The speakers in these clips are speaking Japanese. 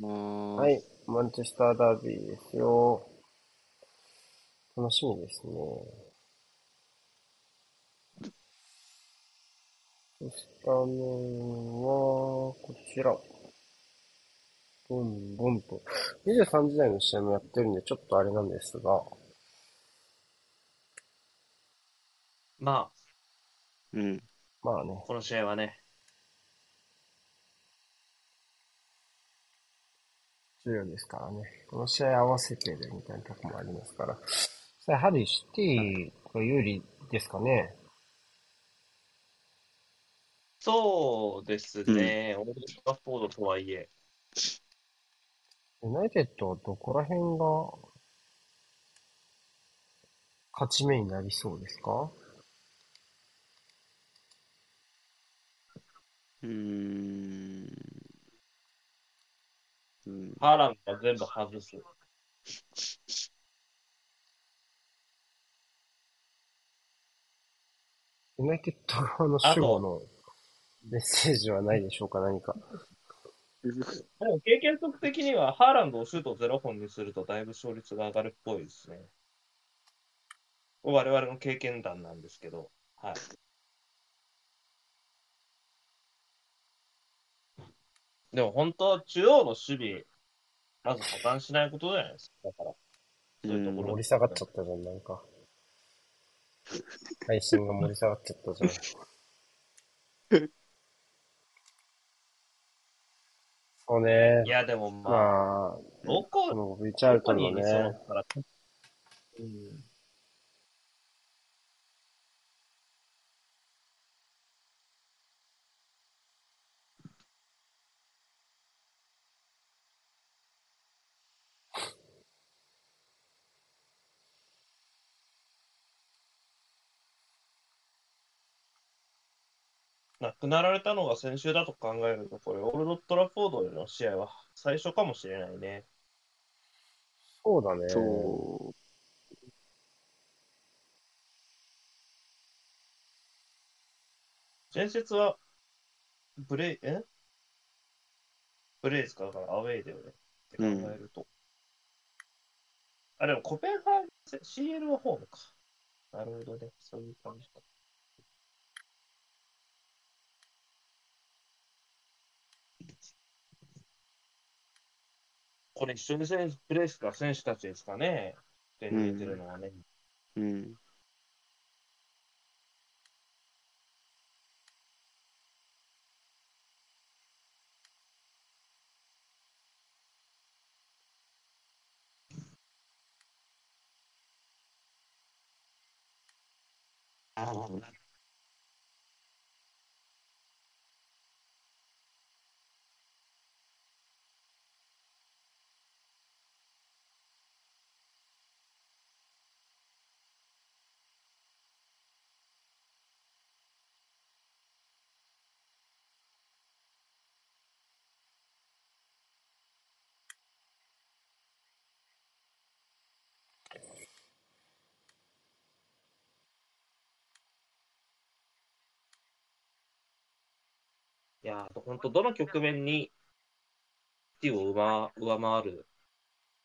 まあ、はい、マンチェスターダービーですよ。楽しみですね。スタメンは、こちら。ボンボンと。23時台の試合もやってるんで、ちょっとあれなんですが。まあ、うん。まあね。この試合はね、重要ですからね。この試合合わせてるみたいなとこもありますから。やはりシティが有利ですかね？そうですね、オールドトラフォードとはいえ、ユナイテッドはどこら辺が勝ち目になりそうですか？うーん。うん。ハーランドが全部外す。ユナイテッド側の守護のメッセージはないでしょうか、何か。でも経験則的には、ハーランドをシュート0本にするとだいぶ勝率が上がるっぽいですね。我々の経験談なんですけど、はい。でも本当は中央の守備、まず破綻しないことじゃないですか。だから、そういうところ盛り下がっちゃったじゃん、なんか。配信が盛り下がっちゃったじゃん。そうねい。や、でもまあ、まあ、どここのビチャルトンのどこにそのね、から、うん。亡くなられたのが先週だと考えると、これ、オールドトラフォードでの試合は最初かもしれないね。そうだね。そ前節は、ブレイ、え？ブレイズか？だからアウェイだよね。って考えると。あ、でもコペンハーゲン戦、CL はホームか。なるほどね。そういう感じか。これ一緒にプレーすか選手たちですかね。点に出てるのはね。う。うん。いやー、本当どの局面に、ティを上上回る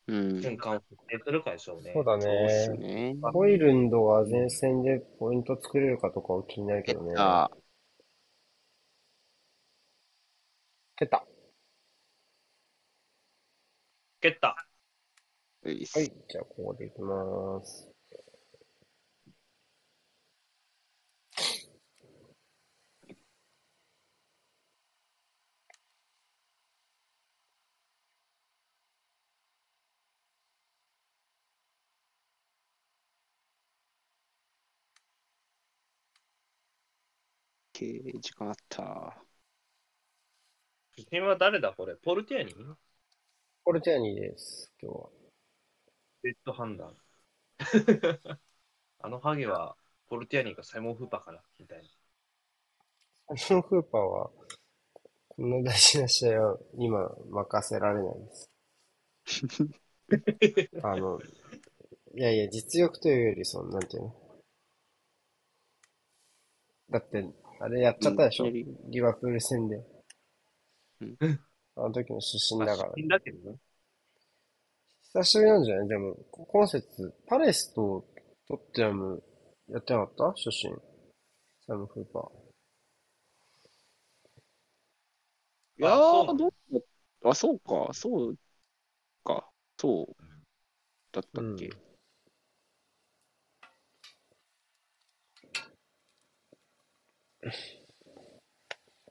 うん。瞬間を設定するかでしょうね。そうだね。ね。ホイルンドが前線でポイント作れるかとかは気になるけどね。あ蹴った。蹴った。はい。じゃあ、ここでいきます。ケー時間あった。主審は誰だ？これポルティアニ？ポルティアニです、今日は。レッドハンダー。あのハゲは、ポルティアニがサイモン・フーパーかな？みたいな。サイモン・フーパーは、こんな大事な試合は今任せられないです。あの、いやいや、実力というより、その、なんていうの？だって、あれやっちゃったでしょ、うんリバプール戦で。あの時の出身だから。いいんだけどね。久しぶりなんじゃない？でも、今節、パレスとトッテナムやってなかった？初心。サム・フーパー。いやー、どうあ、そうか、そうか、そうだったっけ？うん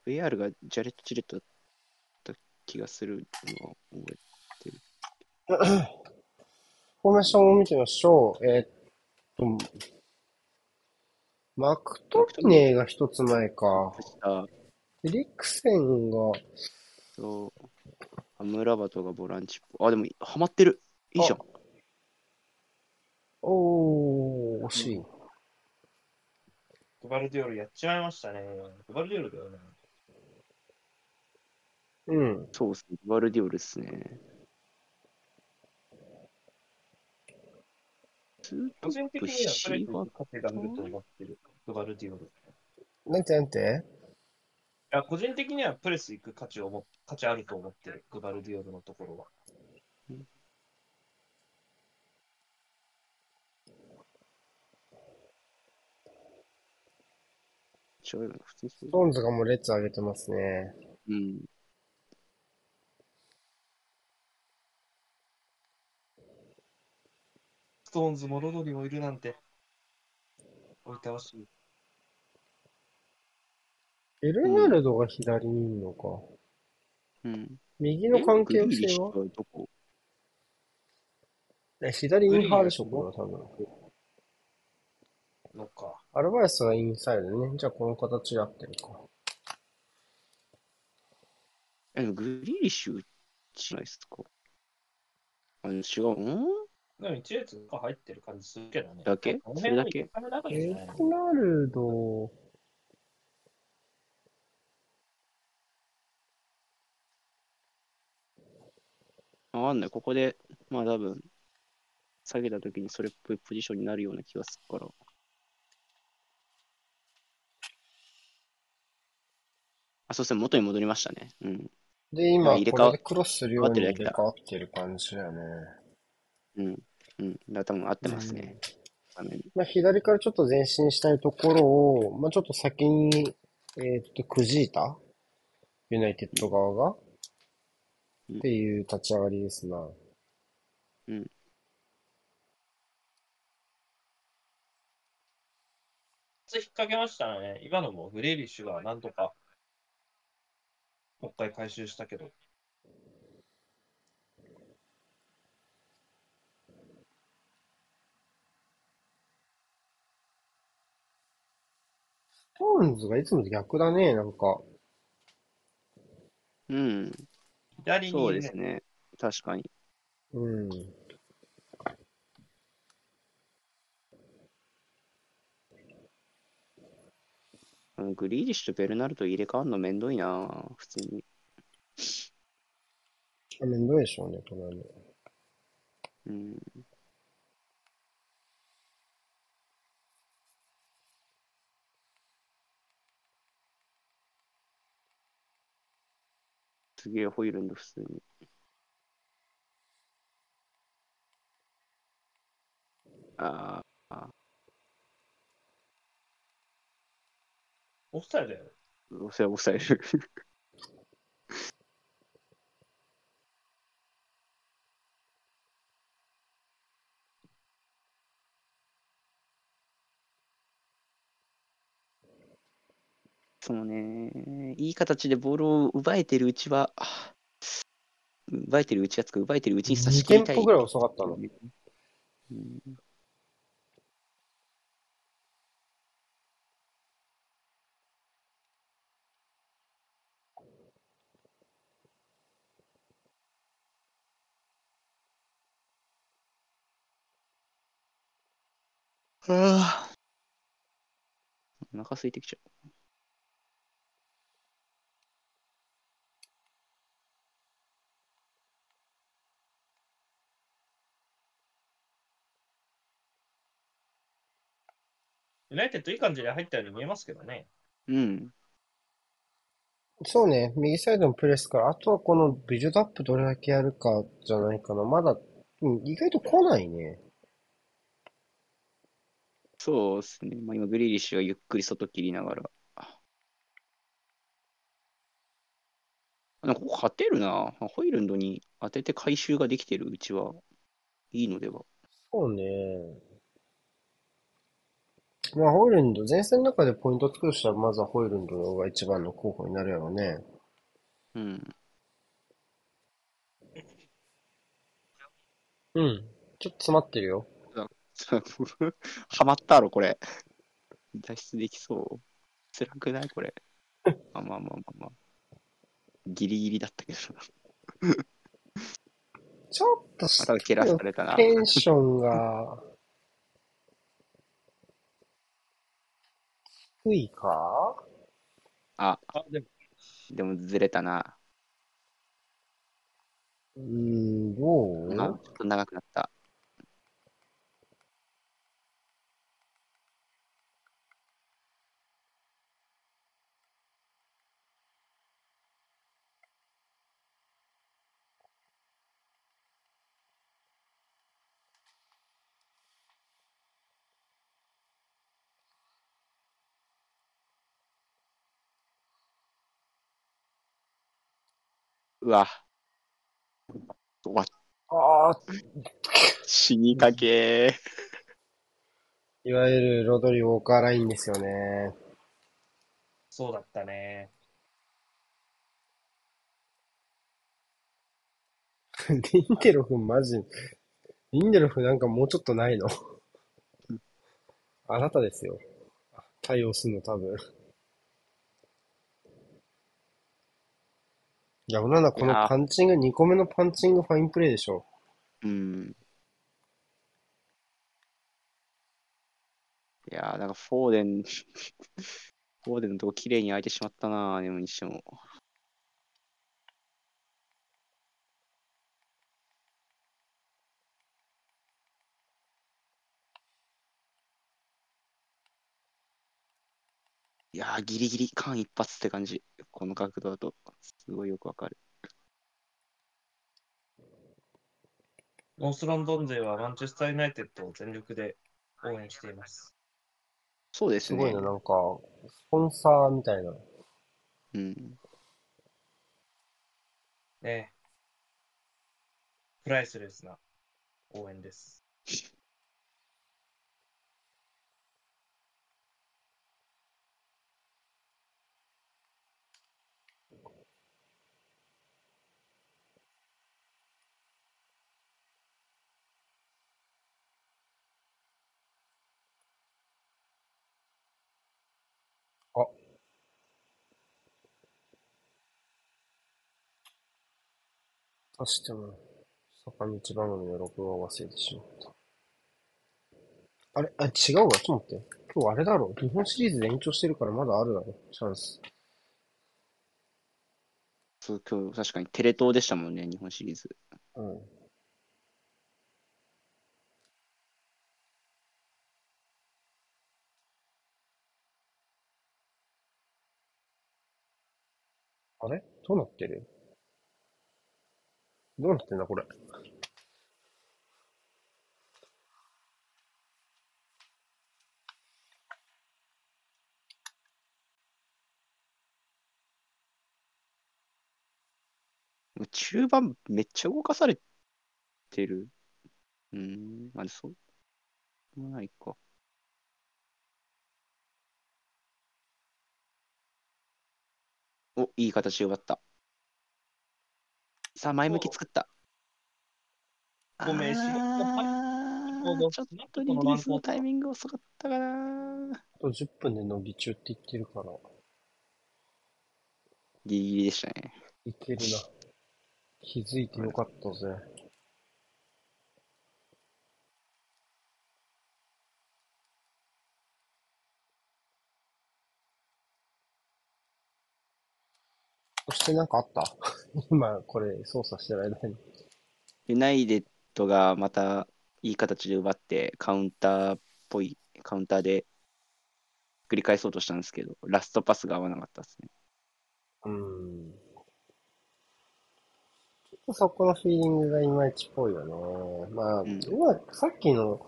VR がジャレット・チレットだった気がするのは覚え フォーメーションを見てみましょう。えーっと、マクトミネーが一つ前か。た。エリクセンが、そう。アムラバトがボランチっぽい。あ、でも、ハマってる。いいじゃん。おー、惜しい。グバルディオルやっちまいましたね。グバルディオルだよね。うん。そうっすね。バルディオルですね。個人的にはプレイシーバ勝てがいると思ってる。グバルディオル。いなんてなんて？や、個人的にはプレス行く価値をも価値あると思ってる。グバルディオルのところは。違うよね。普通にそうストーンズがもう列上げてますね。うん。ストーンズもロドリもいるなんて。置いてほしい。エルナルドが左にいるのか。うん。右の関係性は？左インハーでしょ、これは多分。のか。アルバイスはインサイドね。じゃあこの形で合ってるか。え、グリーリッシュじゃないですか。あ、違うんでも一列が入ってる感じするけどね。だけ？この辺はそれだけ？エじゃないルナルド、わかんない。ここで、まあ多分、下げた時にそれっぽいポジションになるような気がするから。そうですね。元に戻りましたね。うん。で、今、入れ替わクロスするように入れ替わってる感じだよね。うん。うん。だから多分合ってますね。画面まあ、左からちょっと前進したいところを、まあ、ちょっと先に、えーっと、くじいたユナイテッド側が？うんっていう立ち上がりですな。うん。引っ掛けましたね。今のもグレーリッシュがなんとか、もう一回回収したけど。ストーンズがいつもと逆だね、なんか。うん。左に、そうですね。確かに。うん。グリーリッシュとベルナルド入れ替わるのめんどいな普通に。あめんどいでしょうね、これはね。うん。すげえホイールンド普通に。ああ、オフサイドだよ。押せ抑える。そのね、いい形でボールを奪えてるうちは、あ奪えてるうちがつく、奪えてるうちに差し2切りたい。テンポぐらい遅かったの。うんあ。お腹空いてきちゃう。ユナイテッドいい感じで入ったように見えますけどね。うん。そうね、右サイドのプレスから、あとはこのビジュドアップどれだけやるかじゃないかな。まだ、うん、意外と来ないね。そうですね。まあ、今、グリーリッシュはゆっくり外切りながら。なんかここ勝てるな。ホイルンドに当てて回収ができてるうちはいいのでは。そうね。まあ、ホイルンド、前線の中でポイント作るとしたら、まずはホイルンドが一番の候補になるやろうね。うん。うん。ちょっと詰まってるよ。ハマったろ、これ。脱出できそう。辛くないこれ。まあまあまあまあまあ。ギリギリだったけど。ちょっとまた蹴らされたな。テンションが、低いか？あ、あ、でも、でもずれたな。うーん、どあ、うちょっと長くなった。うわ。うわ、ああ、死にかけいわゆるロドリ・ウォーカーラインですよね。そうだったね。リンデロフマジ、リンデロフなんかもうちょっとないの？あなたですよ。対応するの多分。いや、なんだこのパンチング、2個目のパンチングファインプレーでしょ。うん。いやー、なんかフォーデン、フォーデンのとこ綺麗に開いてしまったな、でもにしても。いやー、ギリギリ間一髪って感じ。この角度だと、すごいよくわかる。ノースロンドン勢はマンチェスター・ユナイテッドを全力で応援しています。そうですね。すごいな、なんか、スポンサーみたいな。うん。ねプライスレスな応援です。そしても、坂道番組の録画を忘れてしまった。あれあ、違うわ。ちょっと待って。今日あれだろ。日本シリーズで延長してるからまだあるだろ。チャンス。そう、今日確かにテレ東でしたもんね、日本シリーズ。うん。あれ？どうなってる？どうなってんだ、これ。中盤めっちゃ動かされてる？うん、まあ、そう。もないか。お、いい形で奪った。さあ、前向き作った。ごめんしあちょっとリリースのタイミング遅かったかな。あと10分で伸び中って言ってるから、ギリギリでしたね。いけるな。気づいてよかったぜ。そしてなんかあった？今、これ操作してる間に。ユナイテッドがまたいい形で奪って、カウンターっぽい、カウンターで繰り返そうとしたんですけど、ラストパスが合わなかったですね。うん。ちょっとそこのフィーリングがいまいちっぽいよね。まあ、うん今、さっきの、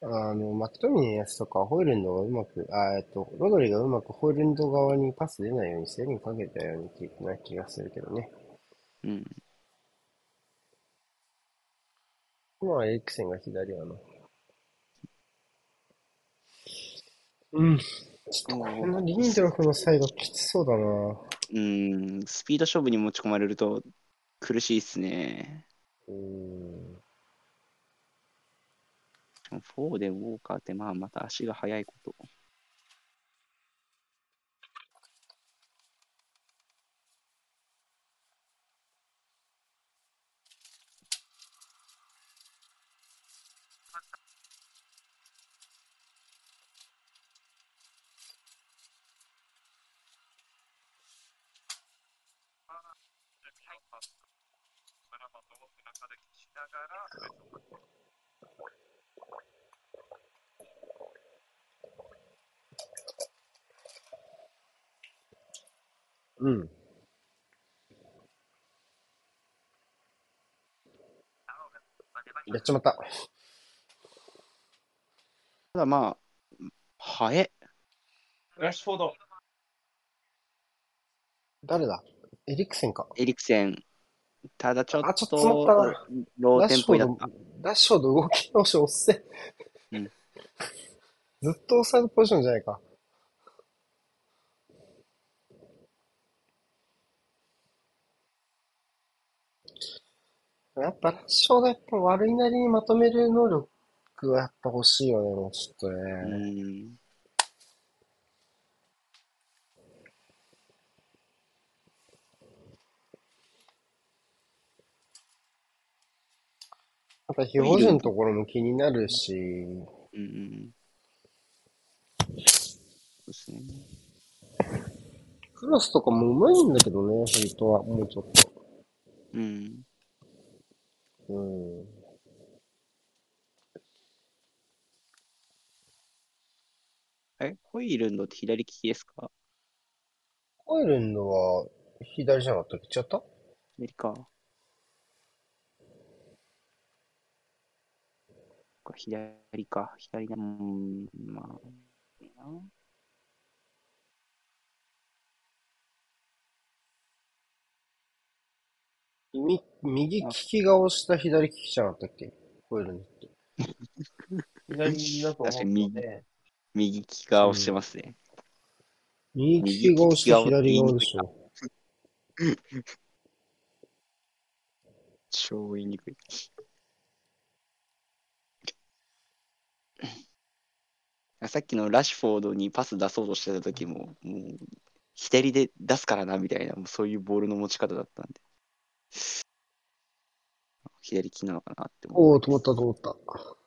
あの、マクトミネのやつとか、ホイルンドがうまく、あ、えっと、ロドリがうまくホイルンド側にパス出ないように制限かけたような気がするけどね。うん。今はエリクセンが左やな。うん。ちょっとこのリンドロフのサイドきつそうだな。うん、スピード勝負に持ち込まれると苦しいっすね。うん。4でウォーカーって、まあ、また足が速いこと。うん。やっちまった。ただまあ、速え。ラッシュフォード。誰だ？エリクセンか。エリクセン。ただちょっあちょっと詰まったとな、ローテンダッシュフォードポイだった。、ダッシュフォード動き直し押せ。うん ずっと押さえるポジションじゃないか。やっぱラッシュフォードやっぱ悪いなりにまとめる能力はやっぱ欲しいよね、もうちょっとうね。ん。また表情のところも気になるし、うんうん。そうですね。クロスとかも上手いんだけどね、本当は、もうちょっと。うん。うん。え、ホイールンドって左利きですか？コイルンドは左じゃなかったっけ？違った？左か。左か。左だ。うん、まあ。いいな右、右利きが押した左利きじゃなかったっけ？コイルンドって。左だと思うので、右利きが押してますね。右利きが押して左側でしょ。超言いにくい。さっきのラッシュフォードにパス出そうとしてた時も、もう、左で出すからな、みたいな、もうそういうボールの持ち方だったんで。左利きなのかなって思う。おお、止まった止まった。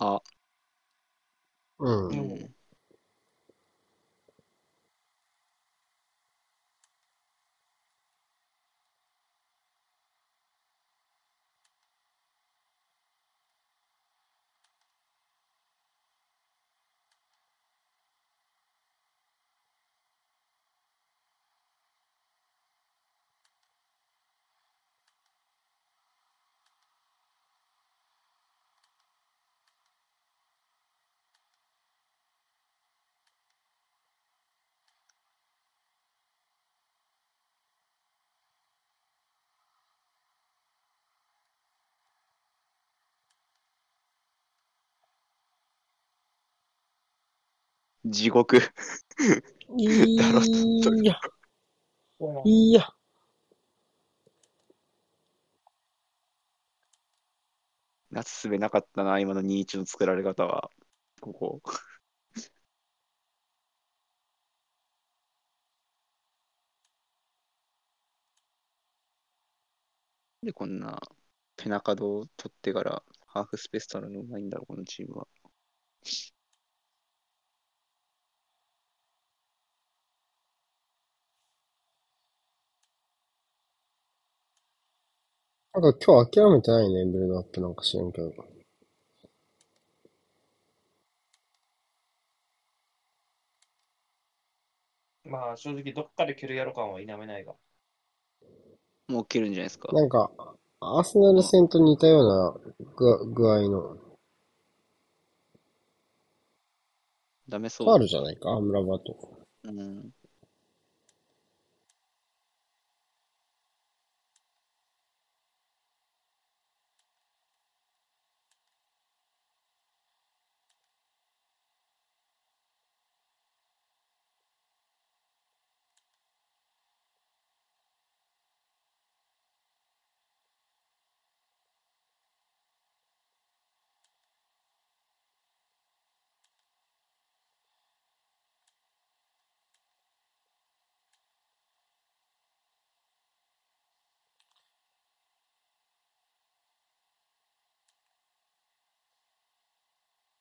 あ、うん。うん。地獄。いや、いや。夏すべなかったな、今の2-1の作られ方は。ここ。で、こんなペナカドを取ってからハーフスペース取るのうまいんだろう、このチームは。なんか今日諦めてないね、ブルドアップなんか知らんけど。まあ正直どっかで蹴るやろ感は否めないが。もう蹴るんじゃないですか。なんか、アーセナル戦と似たような具具合の、ダメそう。ファールじゃないか、アムラバト。うん。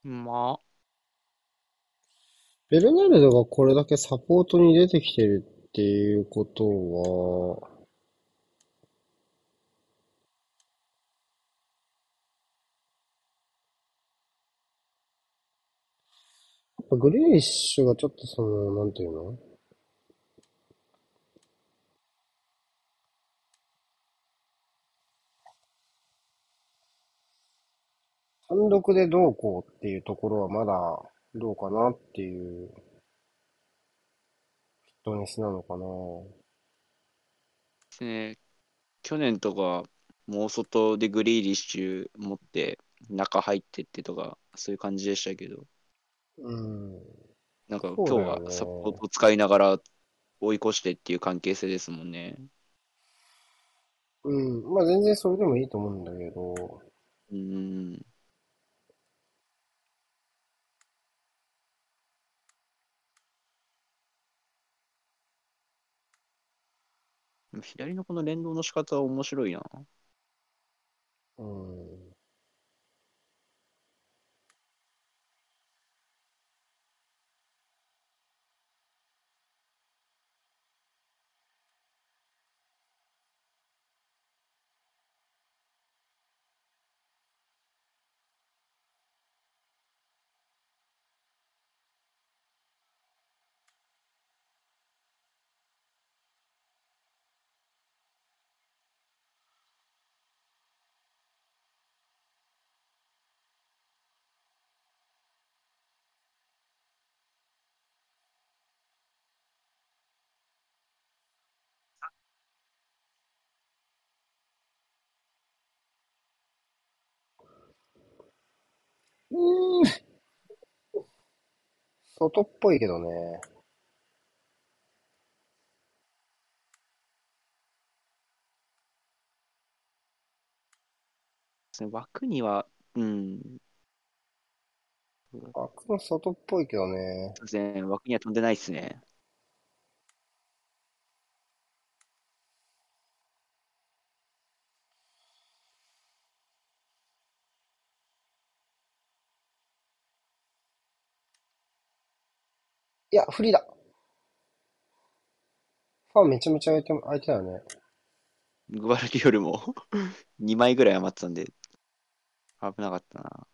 まあ、ベルナルドがこれだけサポートに出てきてるっていうことは、グリーリッシュがちょっとその、なんていうの？単独でどうこうっていうところはまだどうかなっていうフィットネスなのかな。ですね、去年とか、もう外でグリーリッシュ持って、中入ってってとか、そういう感じでしたけど、うん。なんか今日はサポートを使いながら追い越してっていう関係性ですもんね。うん。まあ全然それでもいいと思うんだけど、うん。左のこの連動の仕方は面白いな。うん。うーん。外っぽいけどね。枠には、うん、枠の外っぽいけどね。そうですね、枠には飛んでないですね。いや、不利だ。ファンめちゃめちゃ空いて、空いてたよね。グバルディオルも 2枚ぐらい余ってたんで、危なかったな。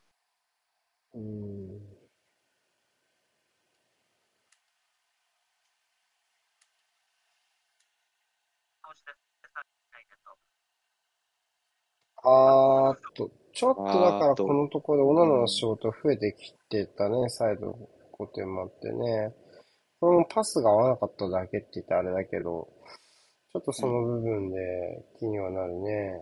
うーん。あーっと、ちょっとだからこのところでオナナの仕事増えてきてたね、サイド5点もあってね。これもパスが合わなかっただけって言ったらあれだけど、ちょっとその部分で気にはなるね。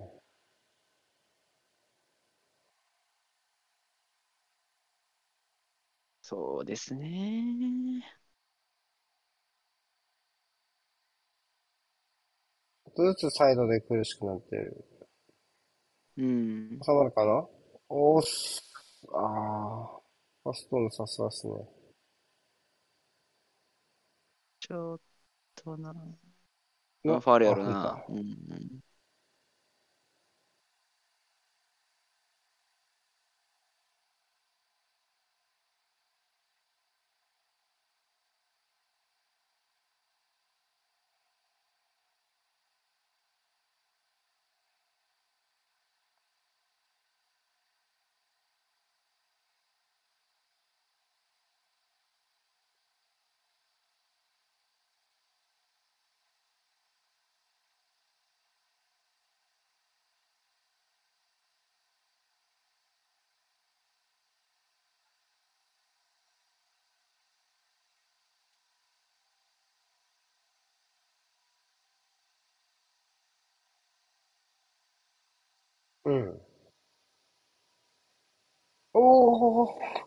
そうですね。ちょっとずつサイドで苦しくなってる。うん。収まるかな？おーす。あー。ファストのさすがっすね。ちょっとな。ファールやろあな。うん。うん。おー。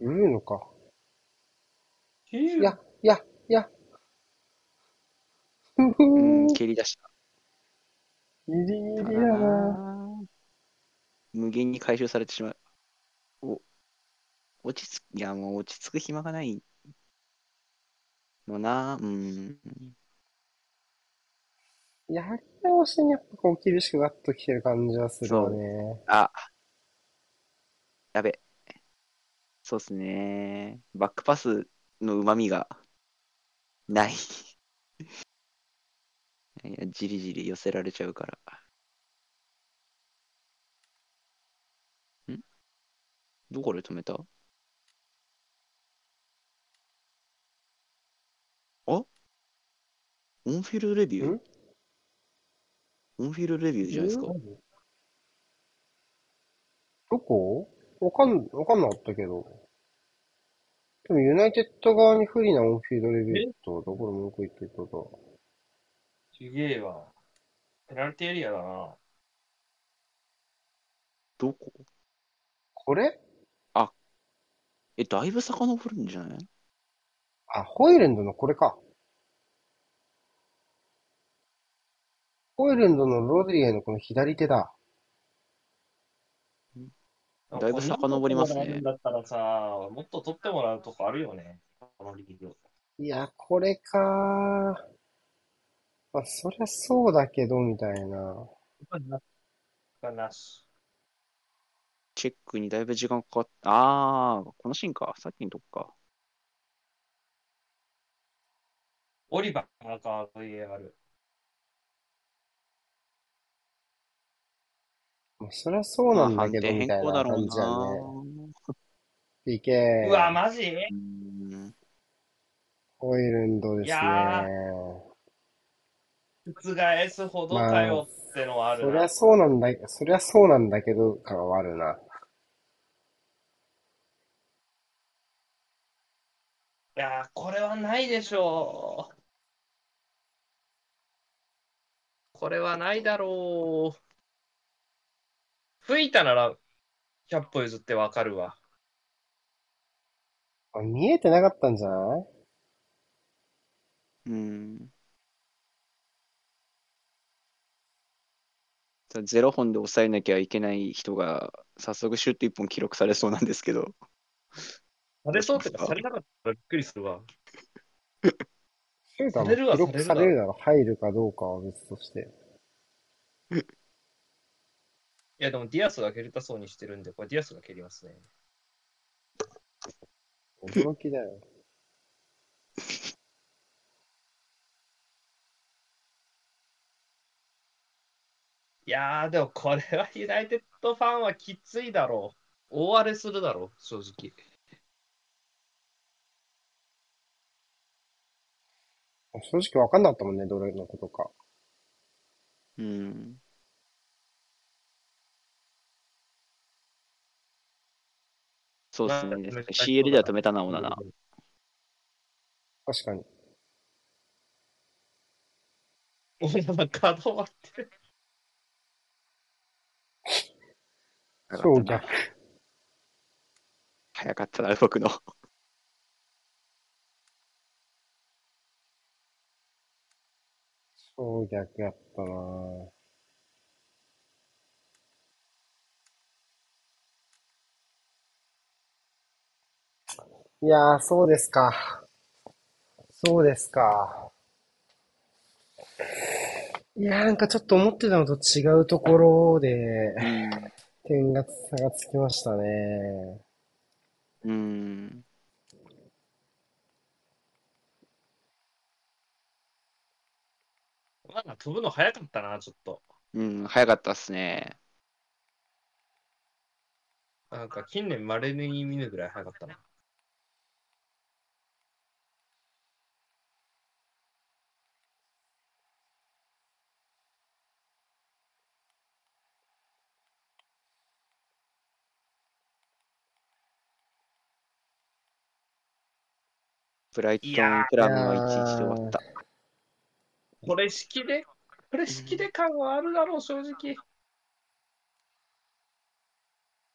言うのか。いいや、いや、いや。ふふうん、ー。蹴り出した。ギリギただリやな。な無限に回収されてしまう。お、落ち着く、いやもう落ち着く暇がないのな。うん。やり直しにやっぱこう厳しくガッときてる感じはするよね。あ、やべ。そうっすね。バックパスの旨味がない。いや、じりじり寄せられちゃうから。ん？どこで止めた？あ？オンフィールドレビュー？ん？オンフィールドレビューじゃないですか。どこ？わかん、わかんなかったけど。でもユナイテッド側に不利なオンフィードレビューと、どこで文句言ってたと。すげえわ。ペナルティエリアだな。どこ？これ？え、だいぶ遡るんじゃない？あ、ホイレンドのこれか。ホイレンドのロドリゲのこの左手だ。だいぶ遡りますねこんなこともらえるんだったらさ、もっと取ってもらうとこあるよね。このリーグ。いや、これかまあ、そりゃそうだけど、みたいな。がなし。チェックにだいぶ時間かかった。あー、このシーンか。さっきのとこか。オリバーか VAR。まあ、そりゃそうなんだけど、まあみたいな感じやな。ね。PK。うわ、マジ？うんホイレンドですね。覆すほどかよってのはあるな。そりゃそうなんだ、そりゃそうなんだけど、感はあるな。いやー、これはないでしょう。これはないだろう。吹いたなら、100歩譲ってわかるわ。あ見えてなかったんじゃない？うん。さゼロ本で抑えなきゃいけない人が、早速シュート1本記録されそうなんですけど。されそうってか、されなかったらびっくりするわ。シュートはされるわ記録されるなら入るかどうかは別として。いや、でもディアスが蹴りたそうにしてるんで、これディアスが蹴りますね。驚きだよ。いやー、でもこれは ユナイテッドファンはきついだろう。大荒れするだろう、正直。正直わかんなかったもんね、どれのことか。うん。そうですね。CL では止めたな、オナな。確かに。お前はカード割ってる。超逆。早かったな、動くの。超逆やったなぁ。いやー、そうですか。そうですか。いやー、なんかちょっと思ってたのと違うところで、点が差がつきましたね。うん。まあ、飛ぶの早かったな、ちょっと。うん、早かったっすね。なんか近年稀に見ぬぐらい早かったな。ブライトンクラブの1-1で終わった。これ式で、これ式で感はあるだろう、正直。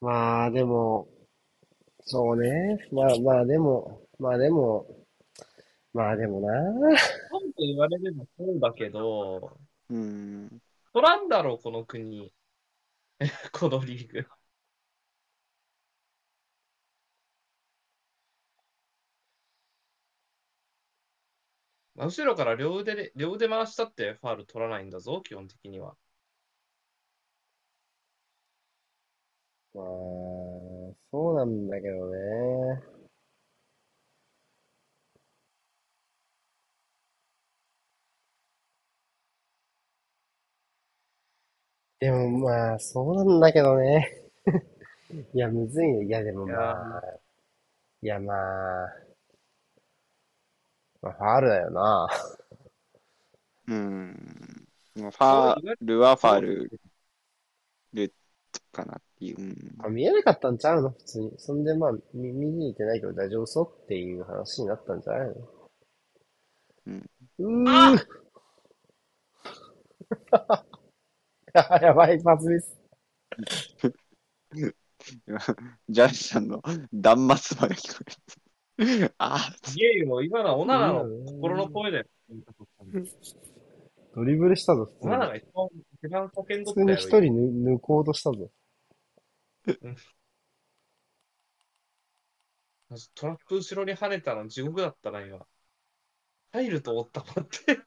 まあ、でも、そうね。まあまあ、でも、まあでも、まあでもな。本と言われればそうだけど、うん。取らんだろう、この国。このリーグ。後ろから両腕で、両腕回したってファール取らないんだぞ、基本的には。まあ、そうなんだけどね。でもまあ、そうなんだけどね。いや、むずいね。いや、でもまあ、いやまあ、まあ、ファールだよな。うん。まあファールはファールルかなっていう。うんあ、見えなかったんちゃうの？普通に。そんでまあ、み見に行ってないけど大丈夫そうっていう話になったんじゃないの？うん。うーん。や やばい、パスミス。ジャッジさんの断末魔が聞こえる。あゲイも今のはオナナの心の声だよ。ドリブルしたぞ、普通オナナに。が一番、一番叫ん普どったよ。通に一人抜抜こうとしたぞ。トラップ後ろに跳ねたの地獄だったな、今。入ると思ったもんって。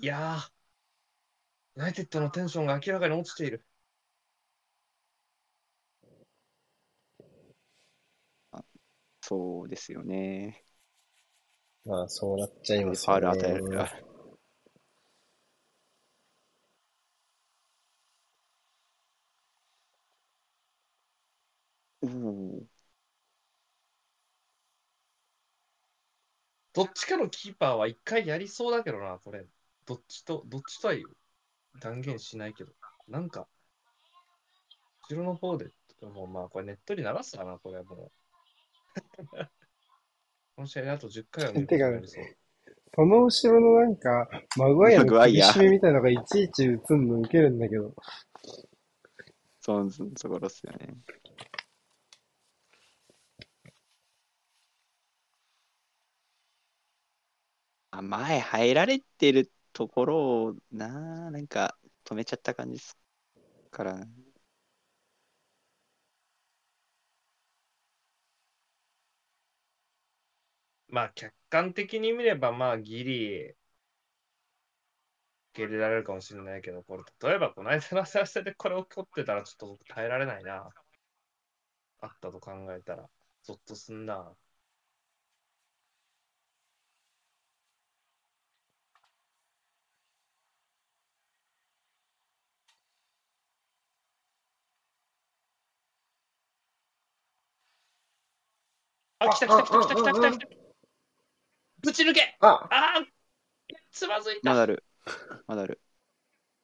いやー、ユナイテッドのテンションが明らかに落ちている。そうですよね。まあ、そうなっちゃいフますよァール与えるね。から。おお。どっちかのキーパーは一回やりそうだけどな、これ。どっちと、どっちとは言う？断言しないけど。なんか、後ろの方で、もうまあこれネットに流すかな、これはもう。この試合であと10回は見ることになりそう。その後ろのなんか、マグワイアの厳マグワイアしめみたいなのがいちいち映んの受けるんだけど。そういうところっすよね。あ前入られてるところをな、なんか止めちゃった感じですからな。まあ客観的に見れば、まあギリ、受け入れられるかもしれないけど、これ、例えばこの間の試合でこれを取ってたらちょっと耐えられないな。あったと考えたら、ゾッとすんな。あ、来た来た来た来た来た来た。ぶち抜けああつまずいたまだある。まだある。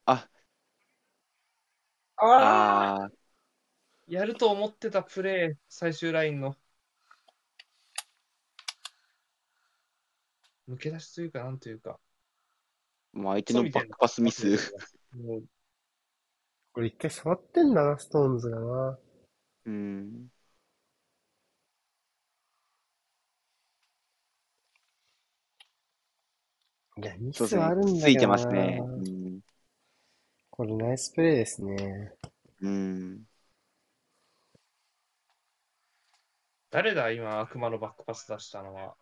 あ、ああ、やると思ってたプレー、最終ラインの。抜け出しというか、なんというか。もう相手のバックパスミス。これ一回触ってんだな、ストーンズがな。うん。いや、ミスはあるん。だついてますね。うん。これナイスプレーですね。うん。誰だ、今、悪魔のバックパス出したのは。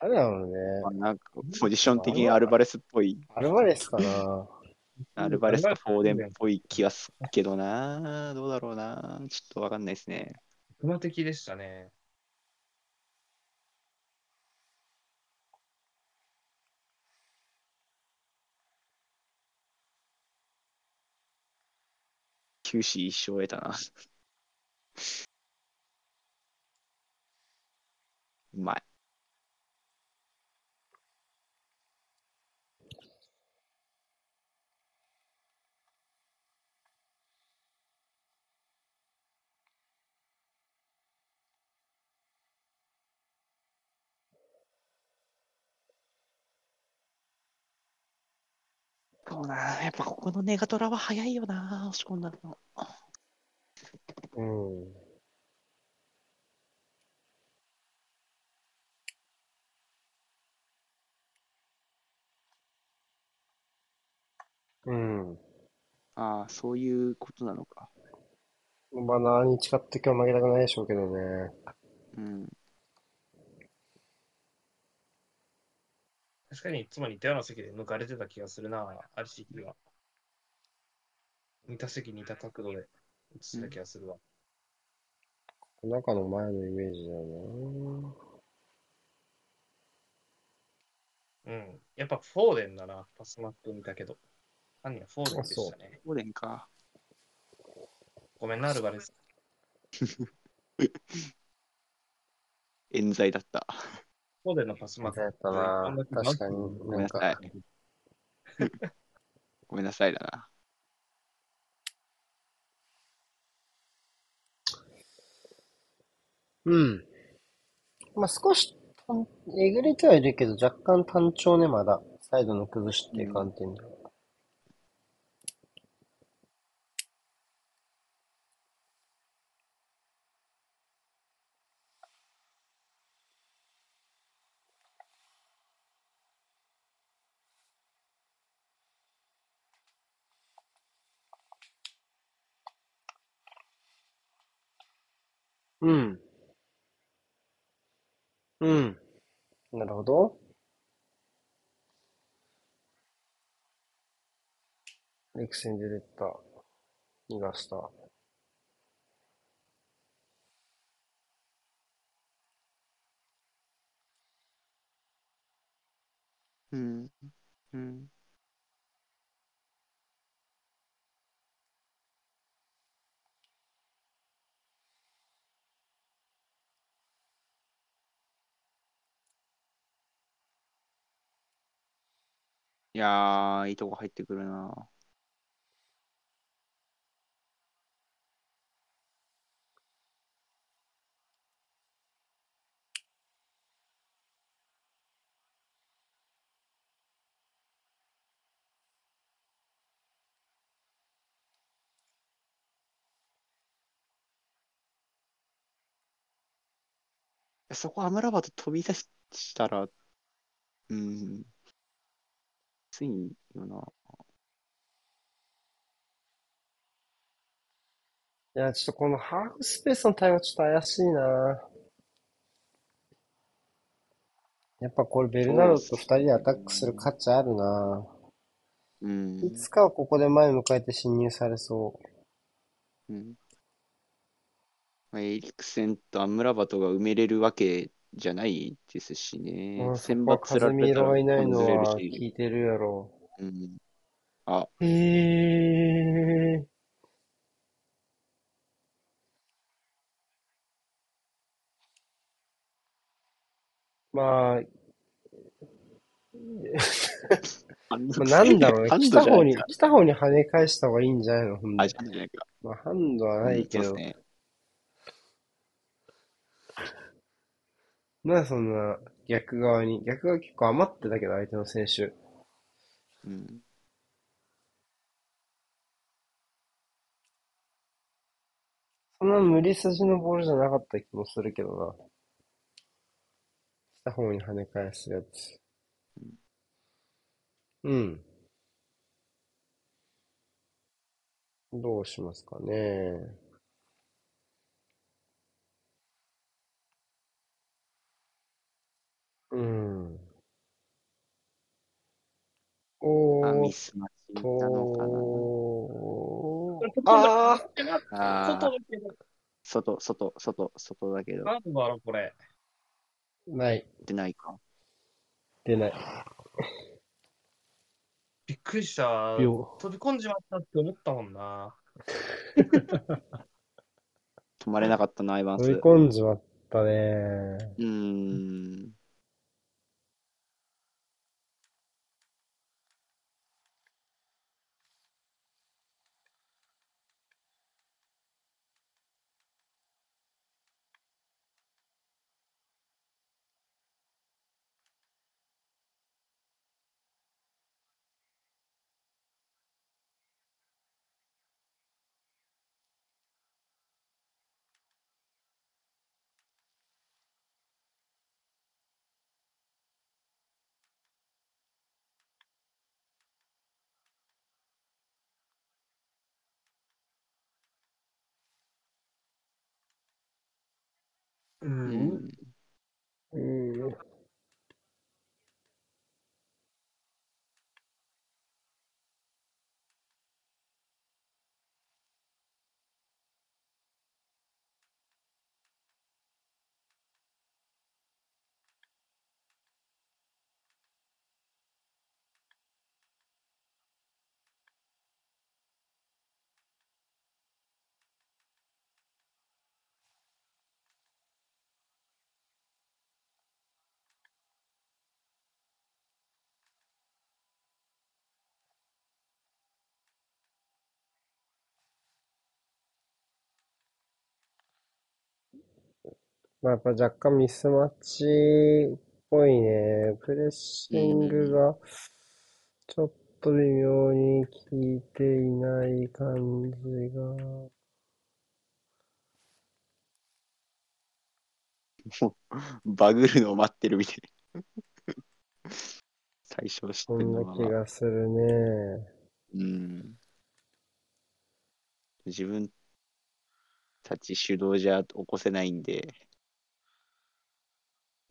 誰だろうまあ、ね。なんか、ポジション的にアルバレスっぽい、アルバレスかな。アルバレスかフォーデンっぽい気がするけどな。どうだろうな。ちょっとわかんないですね。悪魔的でしたね。九死一生得たな。うまい。そうな、やっぱここのネガトラは早いよな、押し込んだの。うん。うん。ああ、そういうことなのか。バナーに誓って今日負けたくないでしょうけどね。うん。確かにいつも似たような席で抜かれてた気がするな、ある時期は。似た席、似た角度で映ってた気がするわ。中の前のイメージだようん。やっぱフォーデンだな、パスマップ見たけど。犯人はフォーデンでしたね。フォーデンか。ごめんな、アルバレス。冤罪だった。フォーデンのパスマな。ップ。だったな。確かにごめんなんさい。ごめんなさいだな。うん。まあ少し単、えぐれてはいるけど、若干単調ね、まだ。サイドの崩しっていう観点では。うん。うん。なるほど。エクセンで出た。逃がした。うん。うん。いやー、いいとこ入ってくるな。そこアムラバト飛び出したら、うん。きついよな。いや、ちょっとこのハーフスペースの対応ちょっと怪しいな。やっぱこれベルナルドと二人でアタックする価値あるな。うん。いつかはここで前向かえて侵入されそうんまあ、エリクセンとアムラバトが埋めれるわけじゃないですしう。ね。うん、そ選抜つられいないのはし聞いてるやろ。うん。あ、へえ。まあ、ま まあなんだろうね。来た方に。来た方に跳ね返した方がいいんじゃないの？ほんあ、でじゃないか。まあ、ハンドはないけどね。なんでそんな逆側に、逆側結構余ってたけど、相手の選手。うん。そんな無理筋のボールじゃなかった気もするけどな。来た方に跳ね返すやつ。うん。どうしますかね。うん。あ、おミスマッチなのかな。あー外だけど、外、外、外、外だけど、なんだろう、これ。ない。出ないか。出ない。びっくりした。よ飛び込んじまったって思ったもんな。止まれなかったな、エヴァンス。飛びう込んじまったね。ーん。う。まあ、やっぱ若干ミスマッチっぽいね。プレッシングがちょっと微妙に効いていない感じが。バグるのを待ってるみたい。最初知ってそんな気。がするね。うん。自分たち主導じゃ起こせないんで、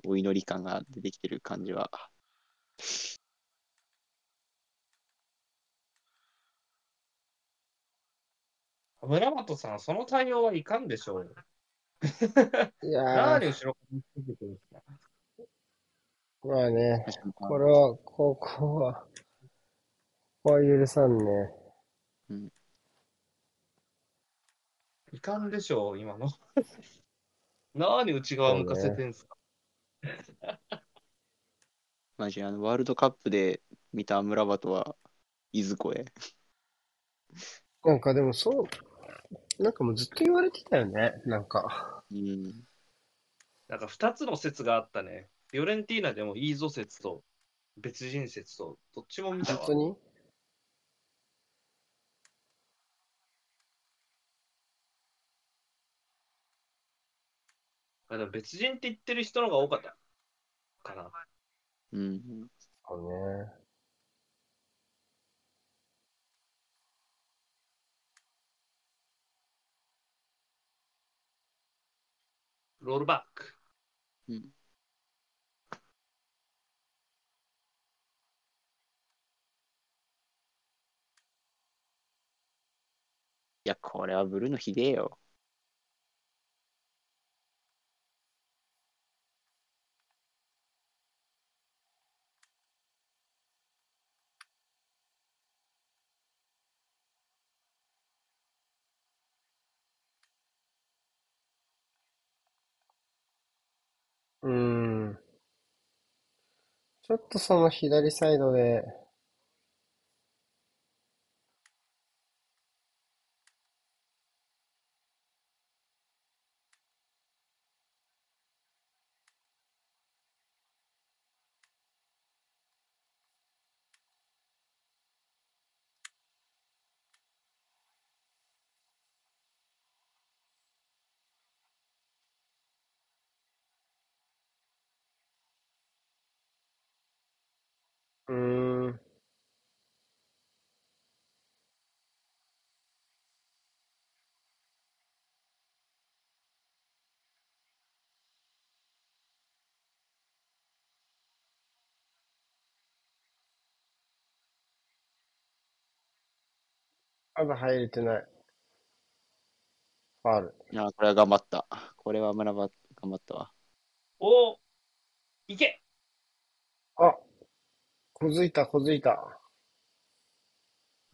お祈り感が出てきてる感じは。村本さん、その対応はいかんでしょう。いやー、何後ろからつけてるんですか？まあね、これは、ここは、ここは許さんね。いかんでしょう、今の。何内側向かせてんすか、マジあの、ワールドカップで見た村場とは、いずこへ。なんかでもそう、なんかもうずっと言われてたよね。なんか。うん。なんか2つの説があったね。フィオレンティーナでもイーゾ説と別人説と、どっちも見たわ本当。に？あでも別人って言ってる人の方が多かった。かな。うん。そうね。ロールバック。うん。いや、これはブルーのひでえよ。うーん。ちょっとその左サイドで、うーん。まだ入れてない。ファール。いや、これは頑張った。これは村場頑張ったわ。おいけあこづいた、こづいた。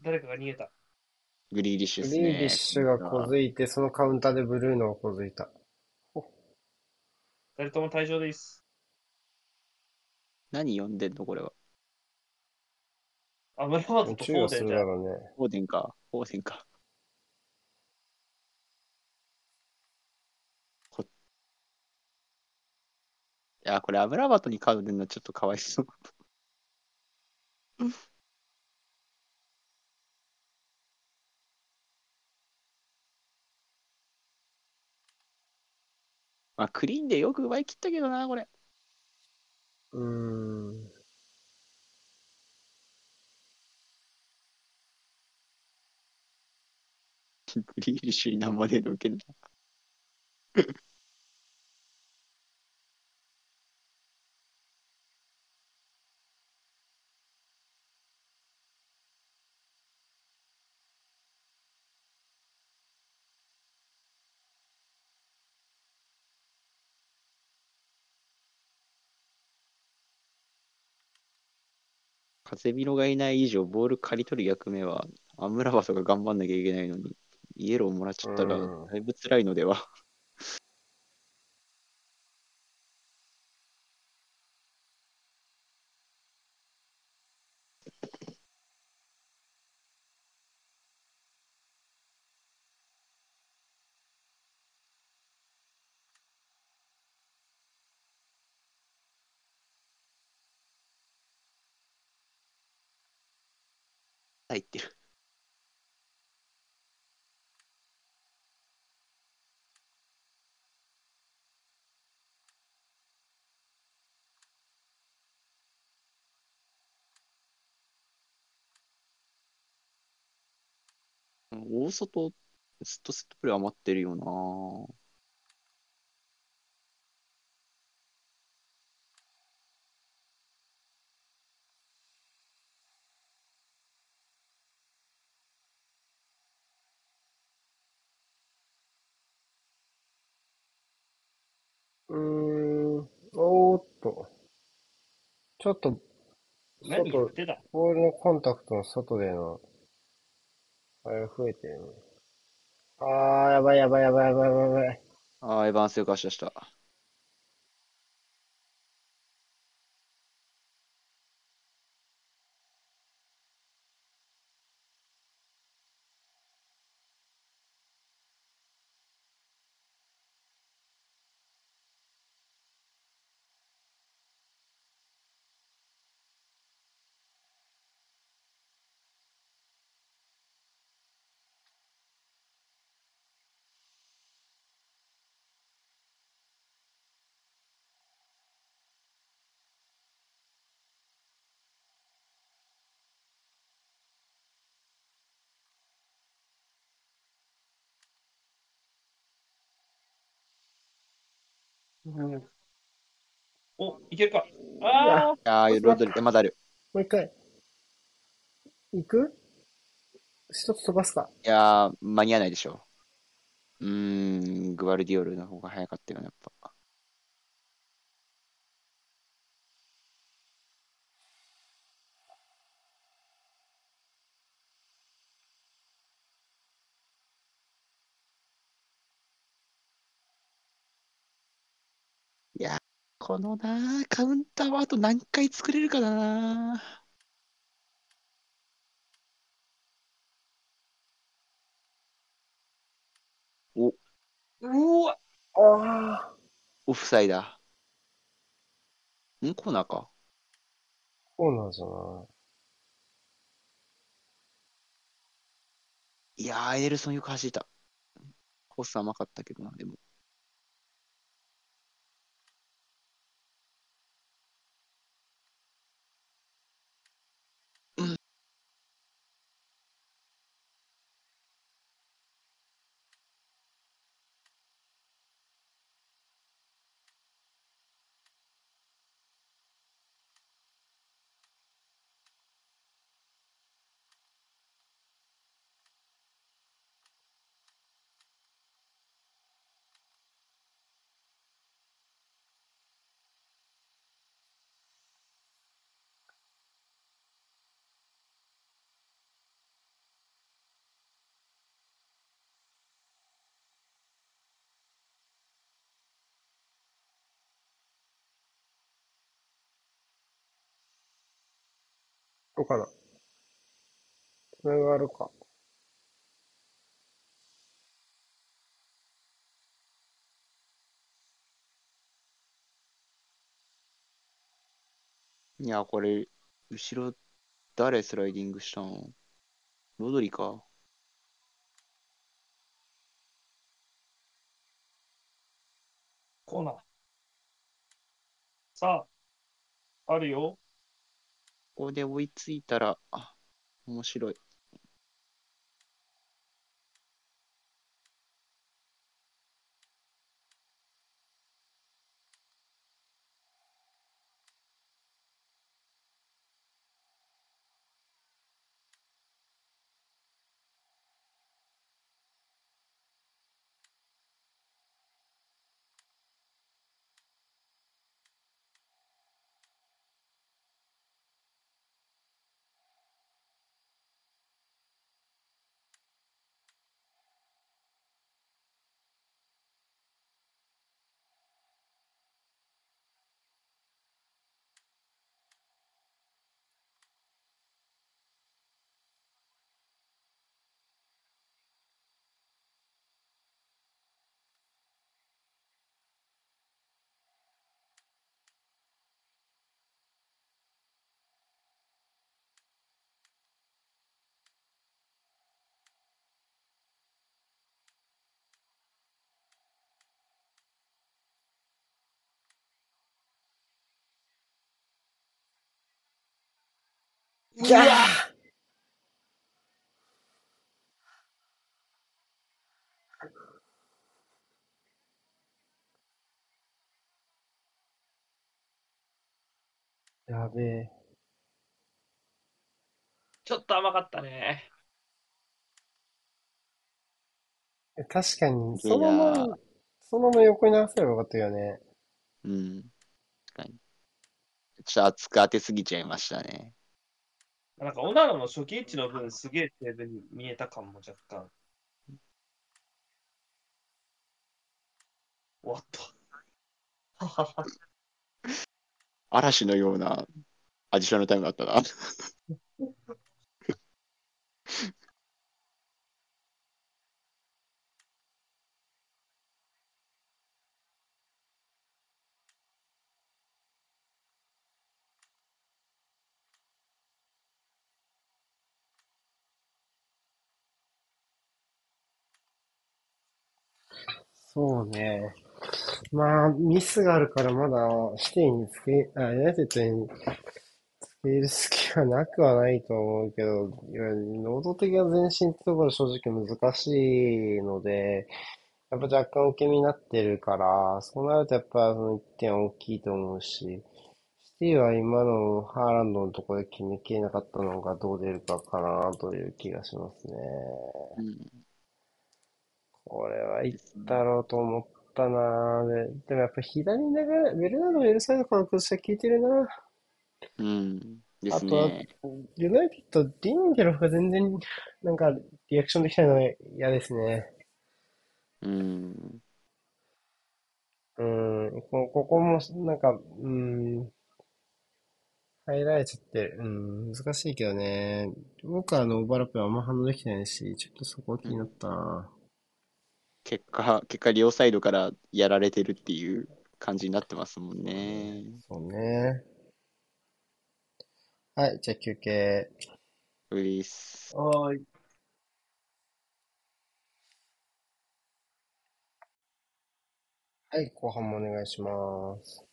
誰かが逃げた。グリーリッシュですね。リーディッシュがこづいて、そのカウンターでブルーノがこづいた。誰とも退場です。何読んでんのこれは。あ、村本とフォーデンじゃん。だろうね。フォーデンか。フォーデンか。こいや、これアムラバトにカード出るのはちょっとかわいそう。まあ、クリーンでよく奪い切ったけどな、これ。うーん。グリーリッシュに何も出る受けんだ。風ビロがいない以上、ボール刈り取る役目は、アムラバトが頑張んなきゃいけないのに、イエローもらっちゃったら、うんだいぶ辛いのでは。入ってる。大外、ずっとセットプレー余ってるよな。うーん。おーっと。ちょっと、外、何言ってた？ボールのコンタクトの外での、あれ増えてるね。あー、やばいやばいやばいやばいやばいやばい。ああ、エヴァンスよく足出した。お、いけるかあああ、ロドリ、えまだある。もう一回。行く？一つ飛ばすか。いやー、間に合わないでしょ。うーん、グバルディオルの方が早かったよね、やっぱ。いや、このなー、カウンターはあと何回作れるかだなお、ーうわあー、オフサイだ。ん？コーナーか。そうなんじゃない。いやー、エデルソンよく走った。コース甘かったけどな、でも。どうかなつながるか。いや、これ、後ろ、誰スライディングしたのロドリか。コーナー。さあ、あるよ。ここで追いついたら、面白い。いやーやべえ。ちょっと甘かったね。確かに、そのまま、そのまま横に流せればよかったよね。うん。確かに。ちょっと熱く当てすぎちゃいましたね。なんか、オナロの初期位置の分、すげえテーブルに見えた感も若干。終わった。嵐のようなアディショナルタイムだったな。そうね。まあ、ミスがあるからまだシティにつけ、あ、ユナイテッドにつける隙はなくはないと思うけど、いや能動的な前進ってところ正直難しいので、やっぱ若干受け身になってるから、そうなるとやっぱその1点大きいと思うし、シティは今のハーランドのところで決めきれなかったのがどう出るかかなという気がしますね。うん。これはいったろうと思ったなぁ。で、でもやっぱ左に流れ、ベルナルドのエルサイドから崩したら効いてるな。うん。ですあとはね。ユナイテッド、リンデロフが全然、なんか、リアクションできないのは嫌ですね。うん。うん、こここも、なんか、うん、入られちゃってる。うん、難しいけどね。僕はあの、オーバーラップはあんま反応できてないし、ちょっとそこは気になったな。結果、結果、両サイドからやられてるっていう感じになってますもんね。そうね。はい、じゃあ休憩。ういっす。はーい。はい、後半もお願いします。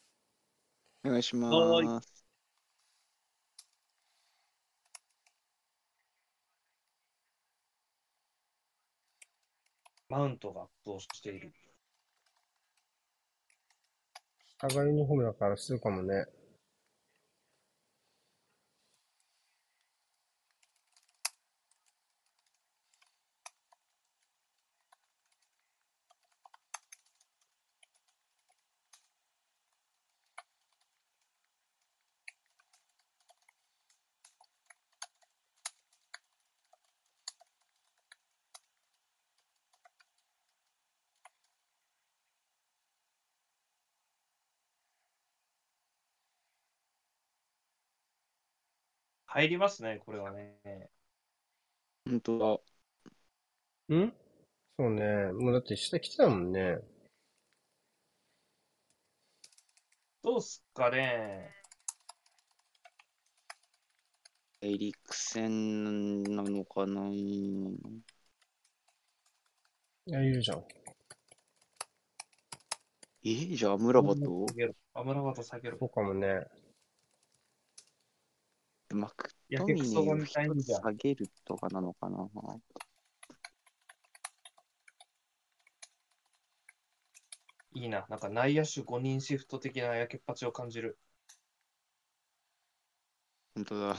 お願いしはます。マウントが圧倒している。上がりの方だからするかもね。入りますね、これはね。本当だ。ん？そうね。もうだって下来てたもんね。どうすっかね。エリクセンなのかないや、いるじゃん。え？じゃあアムラバと下げろアムラバト下げろ。そうかもね。マクやトミネを。下げるとかなのかないいな。なんか内野手5人シフト的なやけっぱちを感じる。本当だ。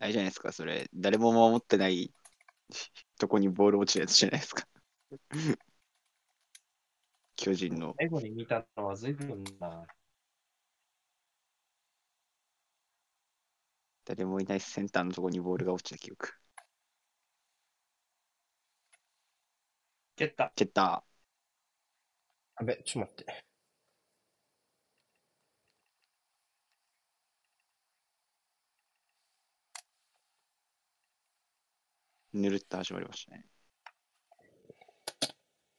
あれじゃないですか、それ。誰も守ってないとこにボール落ちるやつじゃないですか。巨人の。最後に見たのは随分な。誰もいないセンターのとこにボールが落ちた記憶。蹴った。蹴った。あべ、ちょっと待って。ぬるっと始まりましたね。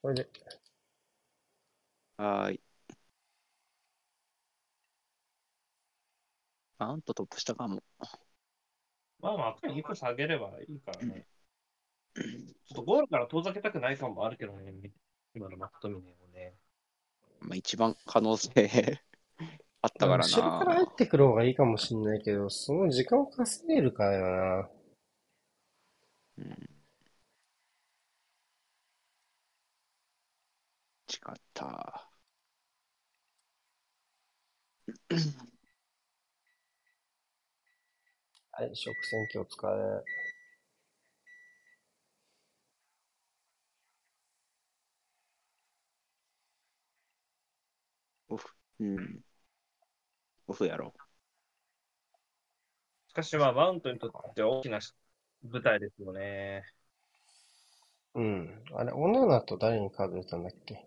これで、はーい。マウントトップしたかも。まあまあ、2個下げればいいからね。ちょっとゴールから遠ざけたくない感もあるけどね。今のマクトミネをね。まあ、一番可能性 あったから後ろから入な。ってくる方がいいかもしんないけど、その時間を稼げるかよな。うん違った。はい、食洗機を使う。オフ。うん。オフやろ。しかしまあ、マウントにとっては大きな舞台ですよね。うん。あれ、女のと誰にカード出たんだっけ？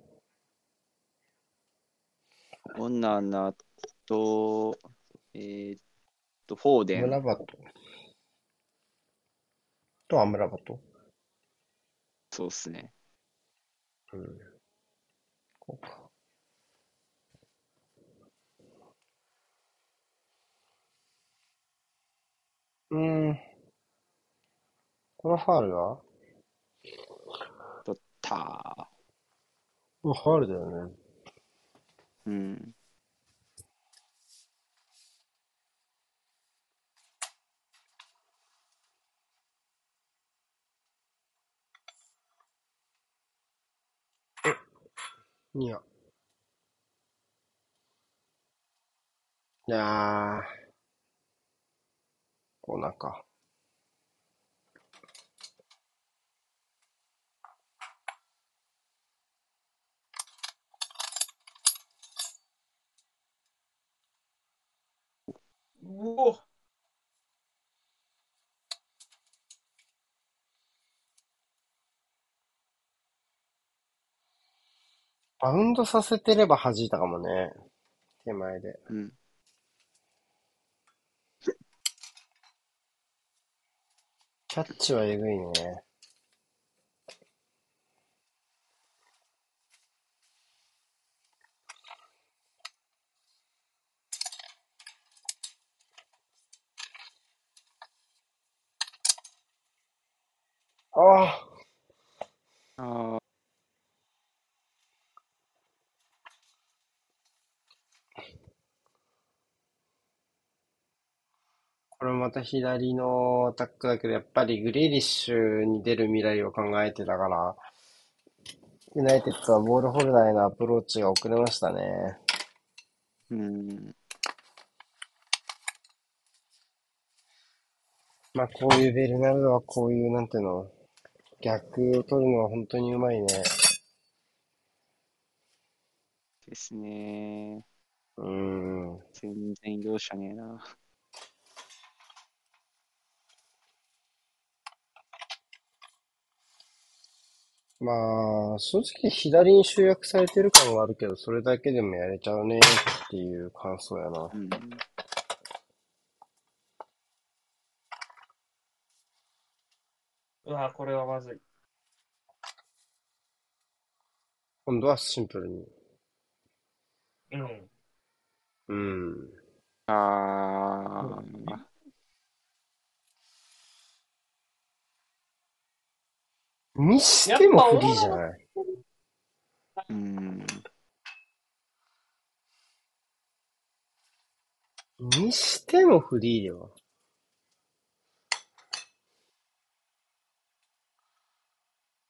オナナと、えーっと、フォーデムラバト。とアムラバト。そうっすね。うん。こうか。うーん。このファールは取った。ファールだよね。うん。いや。いやー。こうなんか。うおバウンドさせてれば弾いたかもね。手前で。うん。キャッチはえぐいね。ああ、あこれまた左のアタックだけど、やっぱりグリーリッシュに出る未来を考えてたから、ユナイテッドはボールホルダーへのアプローチが遅れましたね。うん。まあこういうベルナルドはこういう、なんていうの、逆を取るのは本当にうまいね。ですね。うーん。全然容赦ねえな。まあ、正直左に集約されてる感はあるけど、それだけでもやれちゃうねっていう感想やな。うん、うわ、これはまずい。今度はシンプルに。うん。うん。ああ。にしてもフリーじゃない？うん。にしてもフリーでは。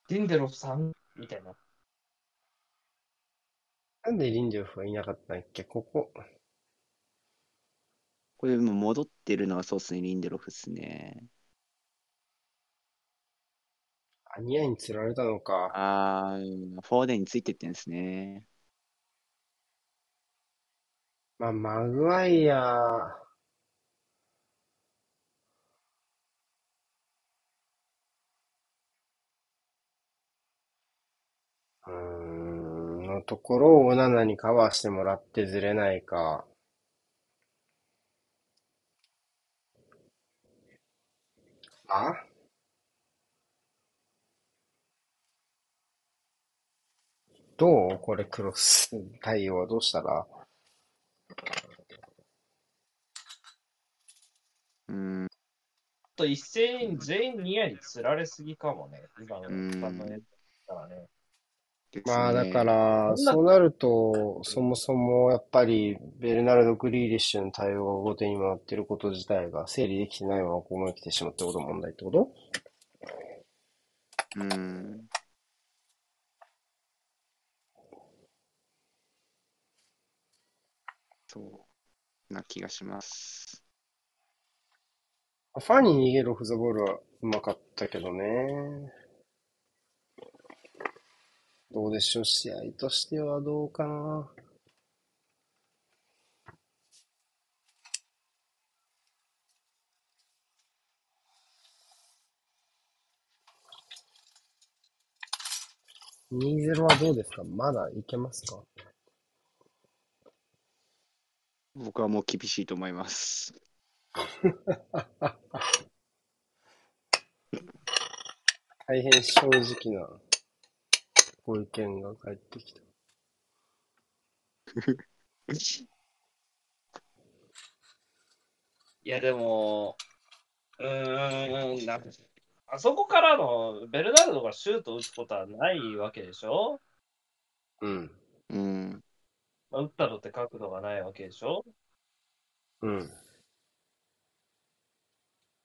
リンデロフさんみたいな。なんでリンデルフはいなかったんだっけ？ここ。これもう戻ってるのはそうっすね、リンデロフっすね。アニアに釣られたのか。あー、フォーデンについてってんですね。まあ、マグワイア。うーん、のところをオナナにカバーしてもらってずれないか。あ？どう？これクロス対応はどうしたら？うん。あと一斉に全員ニアに釣られすぎかもね。今のうん他のやつからね。まあだか、ら、そうなると、そもそもやっぱりベルナルド・グリーリッシュの対応が後手に回ってること自体が整理できてないままここまで来てしまったことが問題ってこと？うん。な気がします。ファンに逃げるオフ・ザ・ボールはうまかったけどね。どうでしょう、試合としてはどうかな。2-0はどうですか？まだいけますか？僕はもう厳しいと思います。大変正直なご意見が返ってきた。いや、でも、うーん、なんかあそこからのベルナルドがシュート打つことはないわけでしょ、うん。うん。まあ、打ったのって角度がないわけでしょ？うん。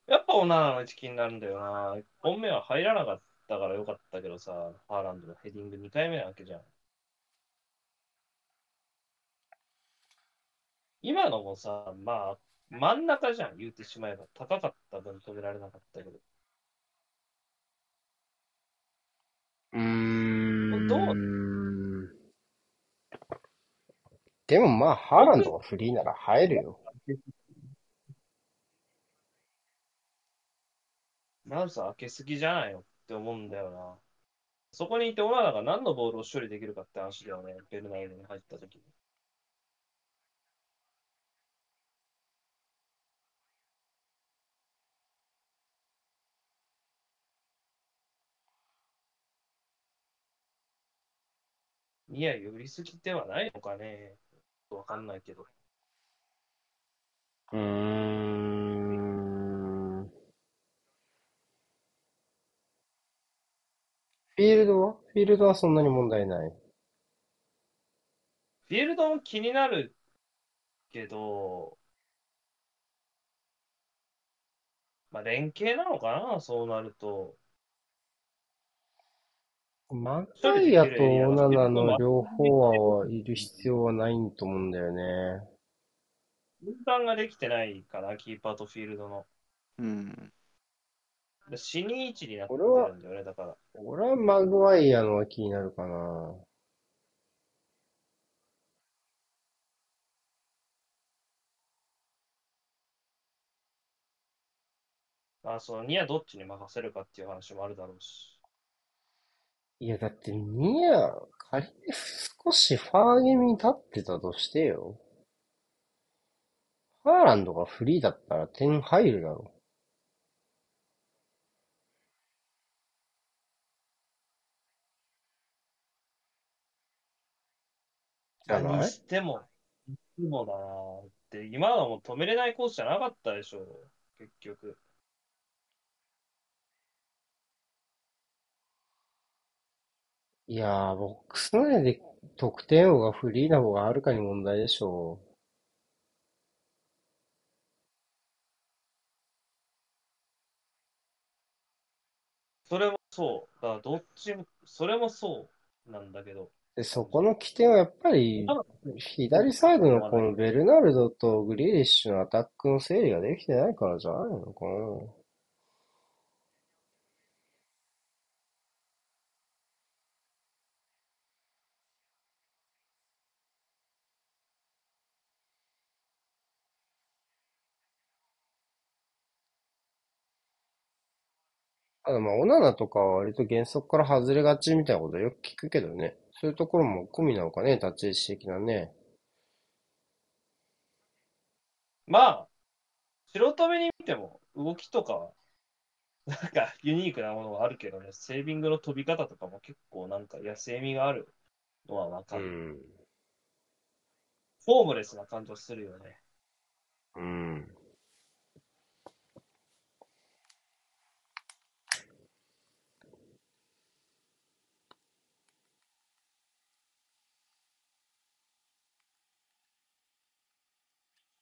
やっぱオナナの位置気になるんだよな。1本目は入らなかったからよかったけどさ、ハーランドのヘディング2回目なわけじゃん。今のもさ、まあ、真ん中じゃん、言ってしまえば。高かった分止められなかったけど。うーん。どうでもまあ、ハーランドがフリーなら入るよ。マウス開けすぎじゃないよって思うんだよな。そこにいてオナナが何のボールを処理できるかって話だよね、ベルナルドに入った時に。いや、寄りすぎではないのかね。わかんないけど。うーん。フィールドは？フィールドはそんなに問題ない。フィールドも気になるけど、まあ、連携なのかな、そうなると。マガイアとオナナの両方はいる必要はないと思うんだよね。分担ができてないから、キーパーとフィールドの。うん。で死に位置になってるんだよね、だから。俺はマグワイアのが気になるかな。まあ、そのニアどっちに任せるかっていう話もあるだろうし。いや、だってニア、仮に少しファー気味に立ってたとしてよ。ハーランドがフリーだったら点入るだろ。じゃない？にしても、いつもだなって、今のもう止めれないコースじゃなかったでしょ、結局。いやー、ボックス内で得点王がフリーな方がはるかに問題でしょそれもそう。だからどっちも、それもそうなんだけど。う。で、そこの起点はやっぱり、左サイドのこのベルナルドとグリーリッシュのアタックの整理ができてないからじゃないのかな。ただまあ、オナナとかは割と原則から外れがちみたいなことよく聞くけどね。そういうところも込みなのかね、立ち位置的なね。まあ、素人目に見ても、動きとかは、なんかユニークなものがあるけどね、セービングの飛び方とかも結構なんか野生味があるのはわかうる。ん。フォームレスな感じはするよね。うん。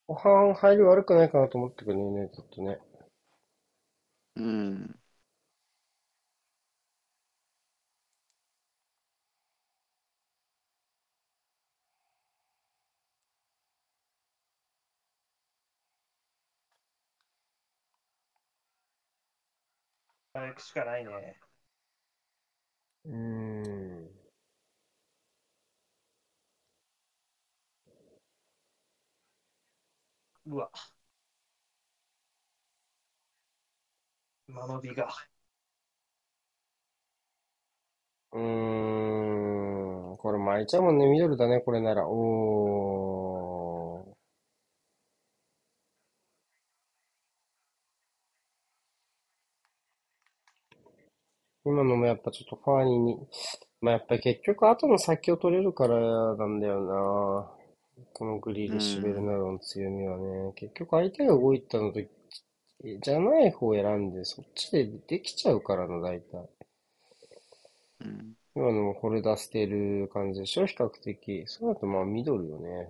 後半入り悪くないかなと思ったけどね、ちょっとね。うん。行くしかないね。うーん。うわ。間延びが。うーん。これ巻いちゃうもんね。ミドルだね、これなら。おー。今のもやっぱちょっとファーニーに、まあやっぱり結局後の先を取れるからなんだよな。このグリーリッシュベルナルドの強みはね。結局相手が動いたのと、じゃない方を選んで、そっちでできちゃうからな、大体。うん。今のもこれ出してる感じでしょ？比較的。そうだとまあミドルよね。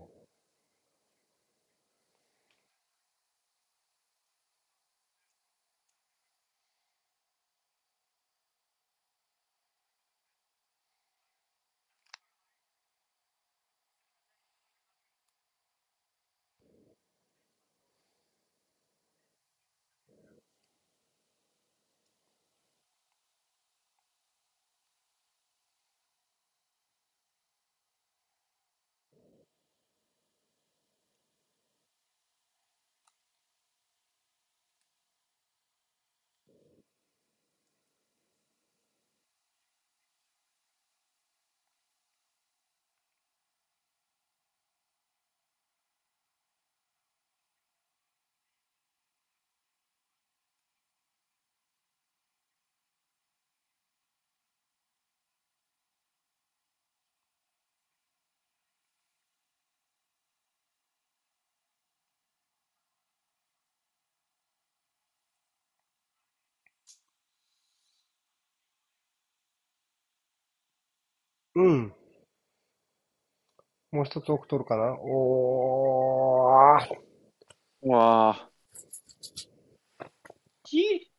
うん。もう一つ奥取るかな？おー。うわあ。き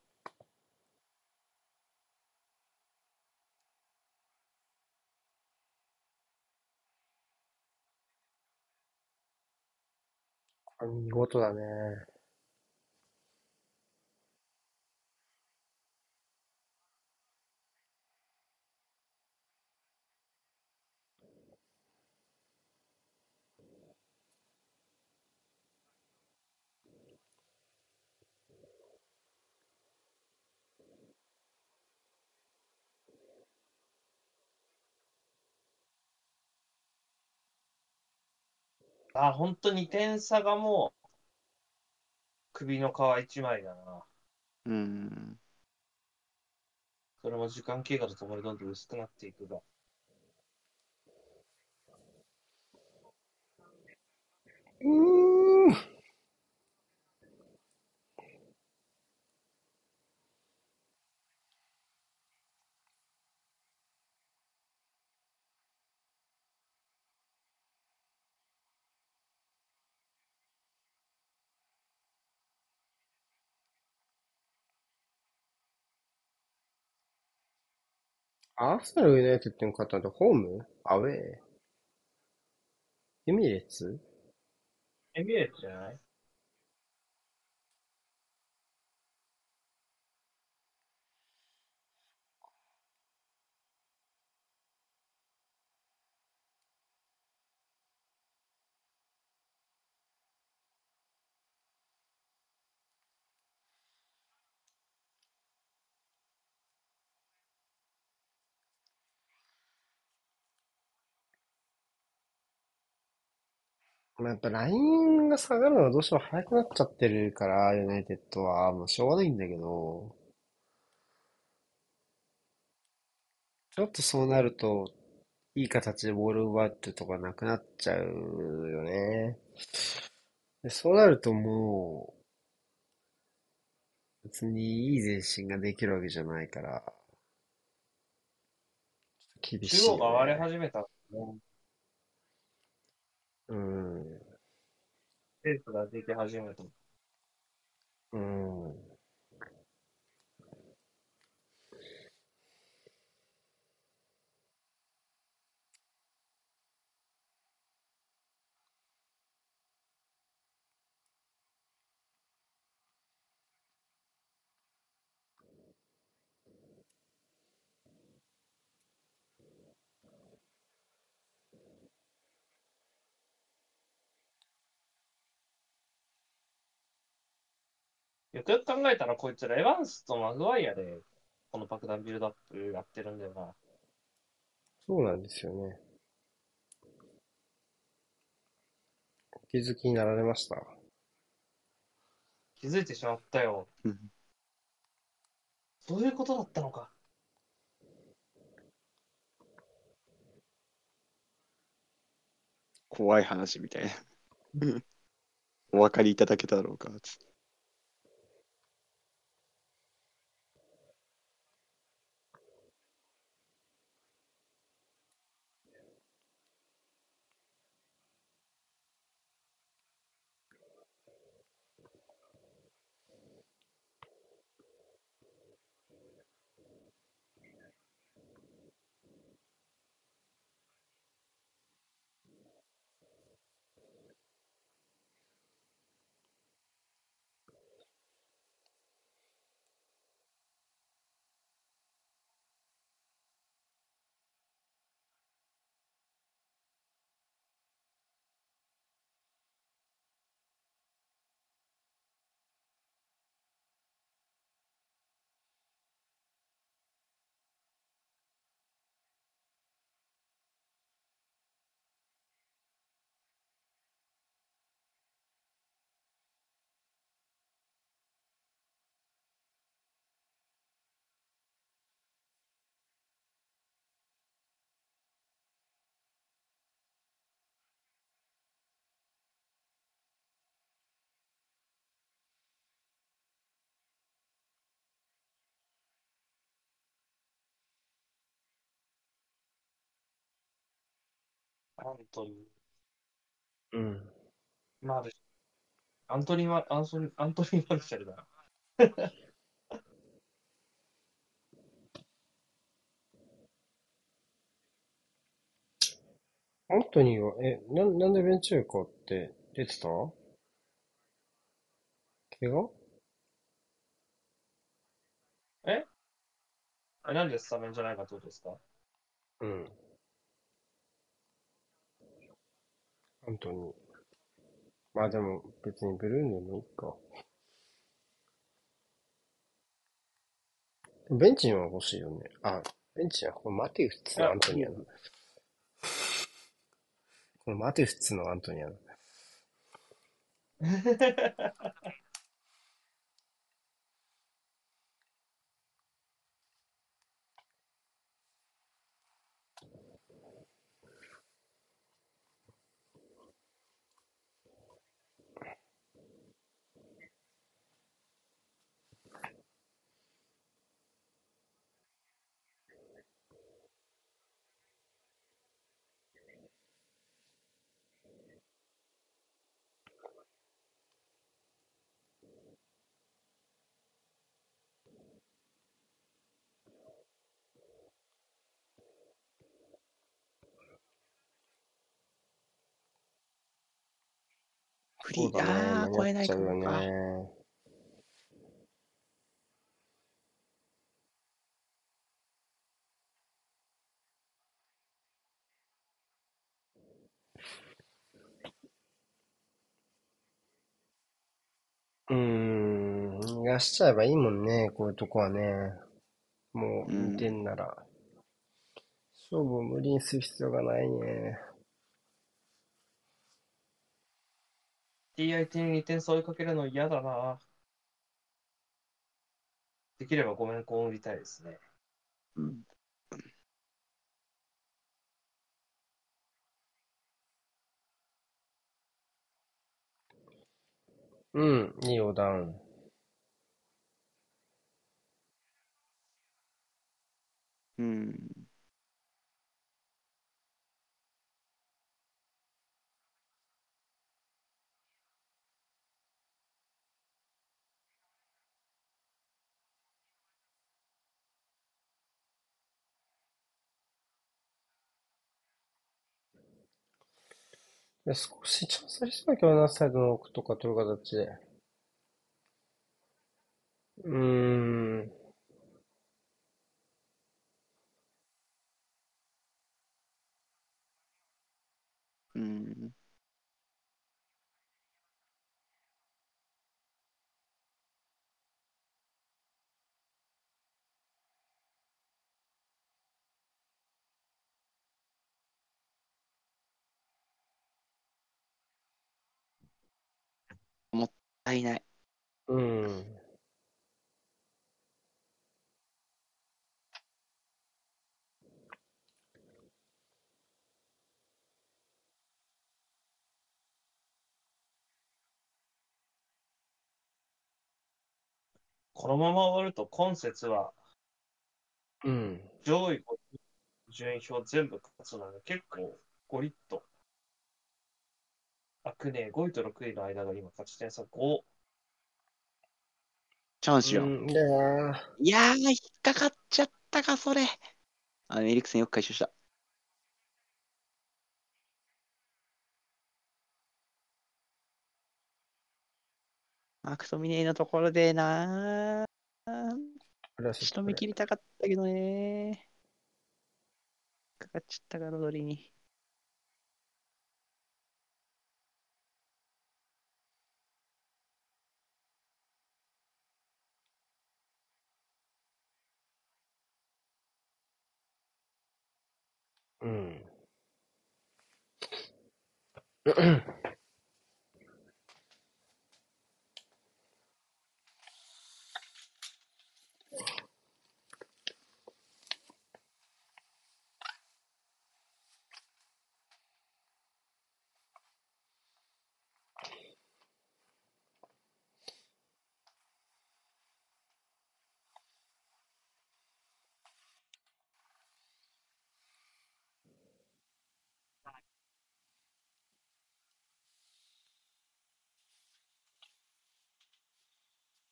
これ見事だね。あ、本当に点差がもう、首の皮一枚だな。うん。それも時間経過とともにどんどん薄くなっていくが。うん。アーセナルユナイテッドに勝ったのってホーム？アウェー。エミレッツ？エミレッツじゃない？まあ、やっぱラインが下がるのはどうしても早くなっちゃってるから、ユナイテッドは、もうしょうがないんだけど、ちょっとそうなると、いい形でボール奪ってとこがなくなっちゃうよね。で、そうなるともう、別にいい前進ができるわけじゃないから、ちょっと厳しい中央が割れ。始めた。ううん。スペースができ始めた。うん。よくよく考えたら、こいつらエヴァンスとマグワイアで、この爆弾ビルドアップやってるんだよな。そうなんですよね。お気づきになられました？気づいてしまったよ。うんそういうことだったのか。怖い話みたいな。お分かりいただけただろうか。つってアントニうん。ー、マルシアントニーマ、アンソニー、アントニー・マルシャルだ。アントニーは、え、な、なんでベンチューコって出てた？怪我？え？あなんでスタメンじゃないかってことですか？うん。アントニー。まあでも別にブルーノでもいいか。ベンチには欲しいよね。あ、ベンチにはこれマテウスのアントニーやな。このマテウスのアントニーやな。フリー、そうだね。ああ、超えないかもか。ね。うーん。逃がしちゃえばいいもんね、こういうとこはね。もううん2点なら。勝負を無理にする必要がないね。TIT に2点差追いかけるの嫌だな。できればごめんこ売りたいですね。うんうん、いいよ、ダウン。うん。で少しチャンスありそうだけどな、サイドの奥とか取る形で。うーん。うん。もったいない。うん。このまま終わると今節はうん。上位5順位表全部勝つので結構ゴリッと。あくね、5位と6位の間が今勝ち点差5。チャンスよ。いやー、引っかかっちゃったか、それ。あの、エリクセンよく回収した。マクトミネーのところでな仕留め切りたかったけどねかかっちゃったか、ロドリに。咳 咳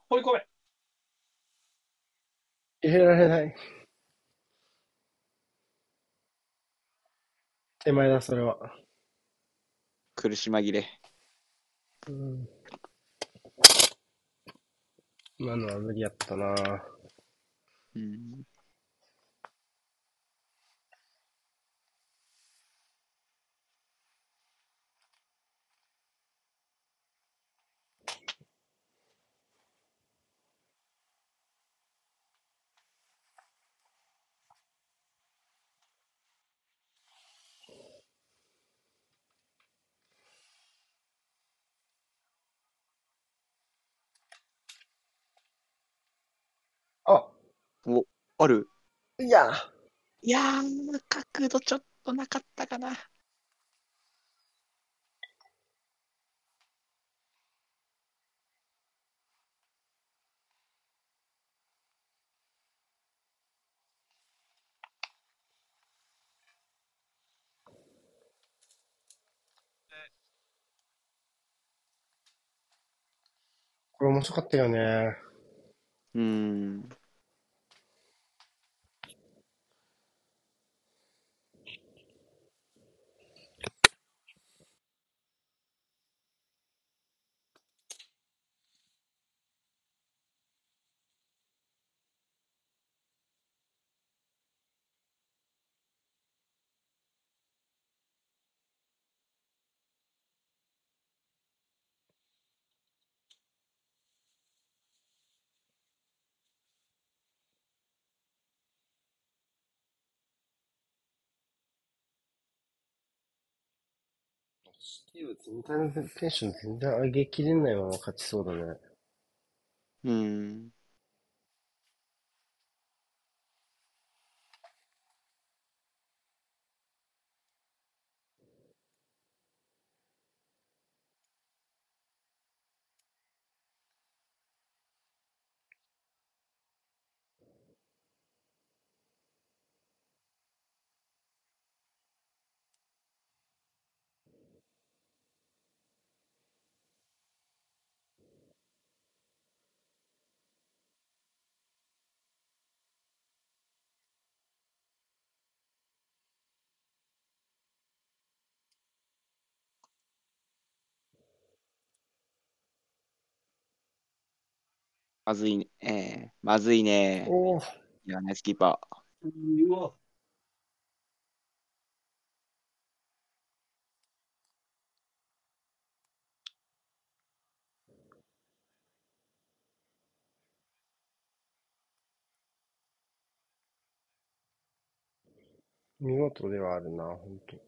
放り込め入れられない。手前だ、それは。苦し紛れ。うん。今のは無理やったなうん。あ、お、ある？いや。いやー、角度ちょっとなかったかな。これ面白かったよね。うん。シティは全体のテンション全然上げきれないまま勝ちそうだね。うん。まずいね。えー、まずいね。おお、いや、ナイスキーパー。うわ。見事ではあるな、本当。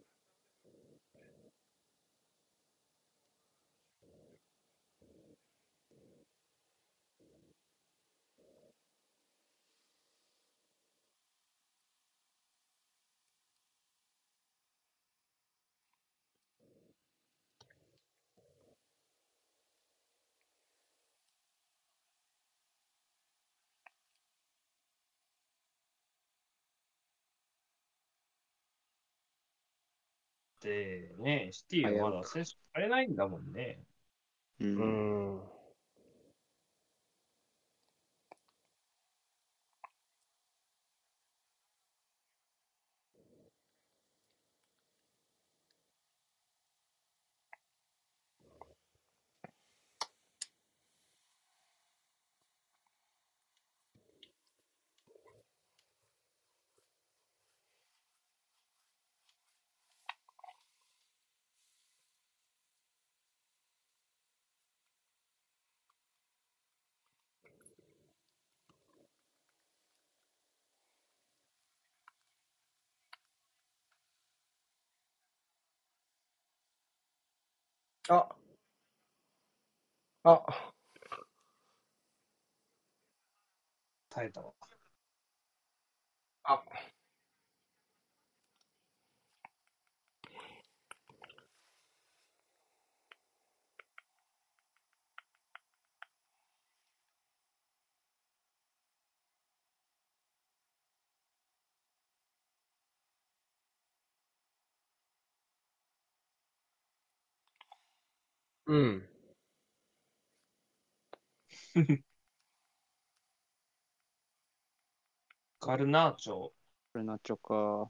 で、ね、シティはまだ選手足りないんだもんね。う。うんあ。あ、耐えたわ。あ、うん。ガルナーチョ、これなっちょか。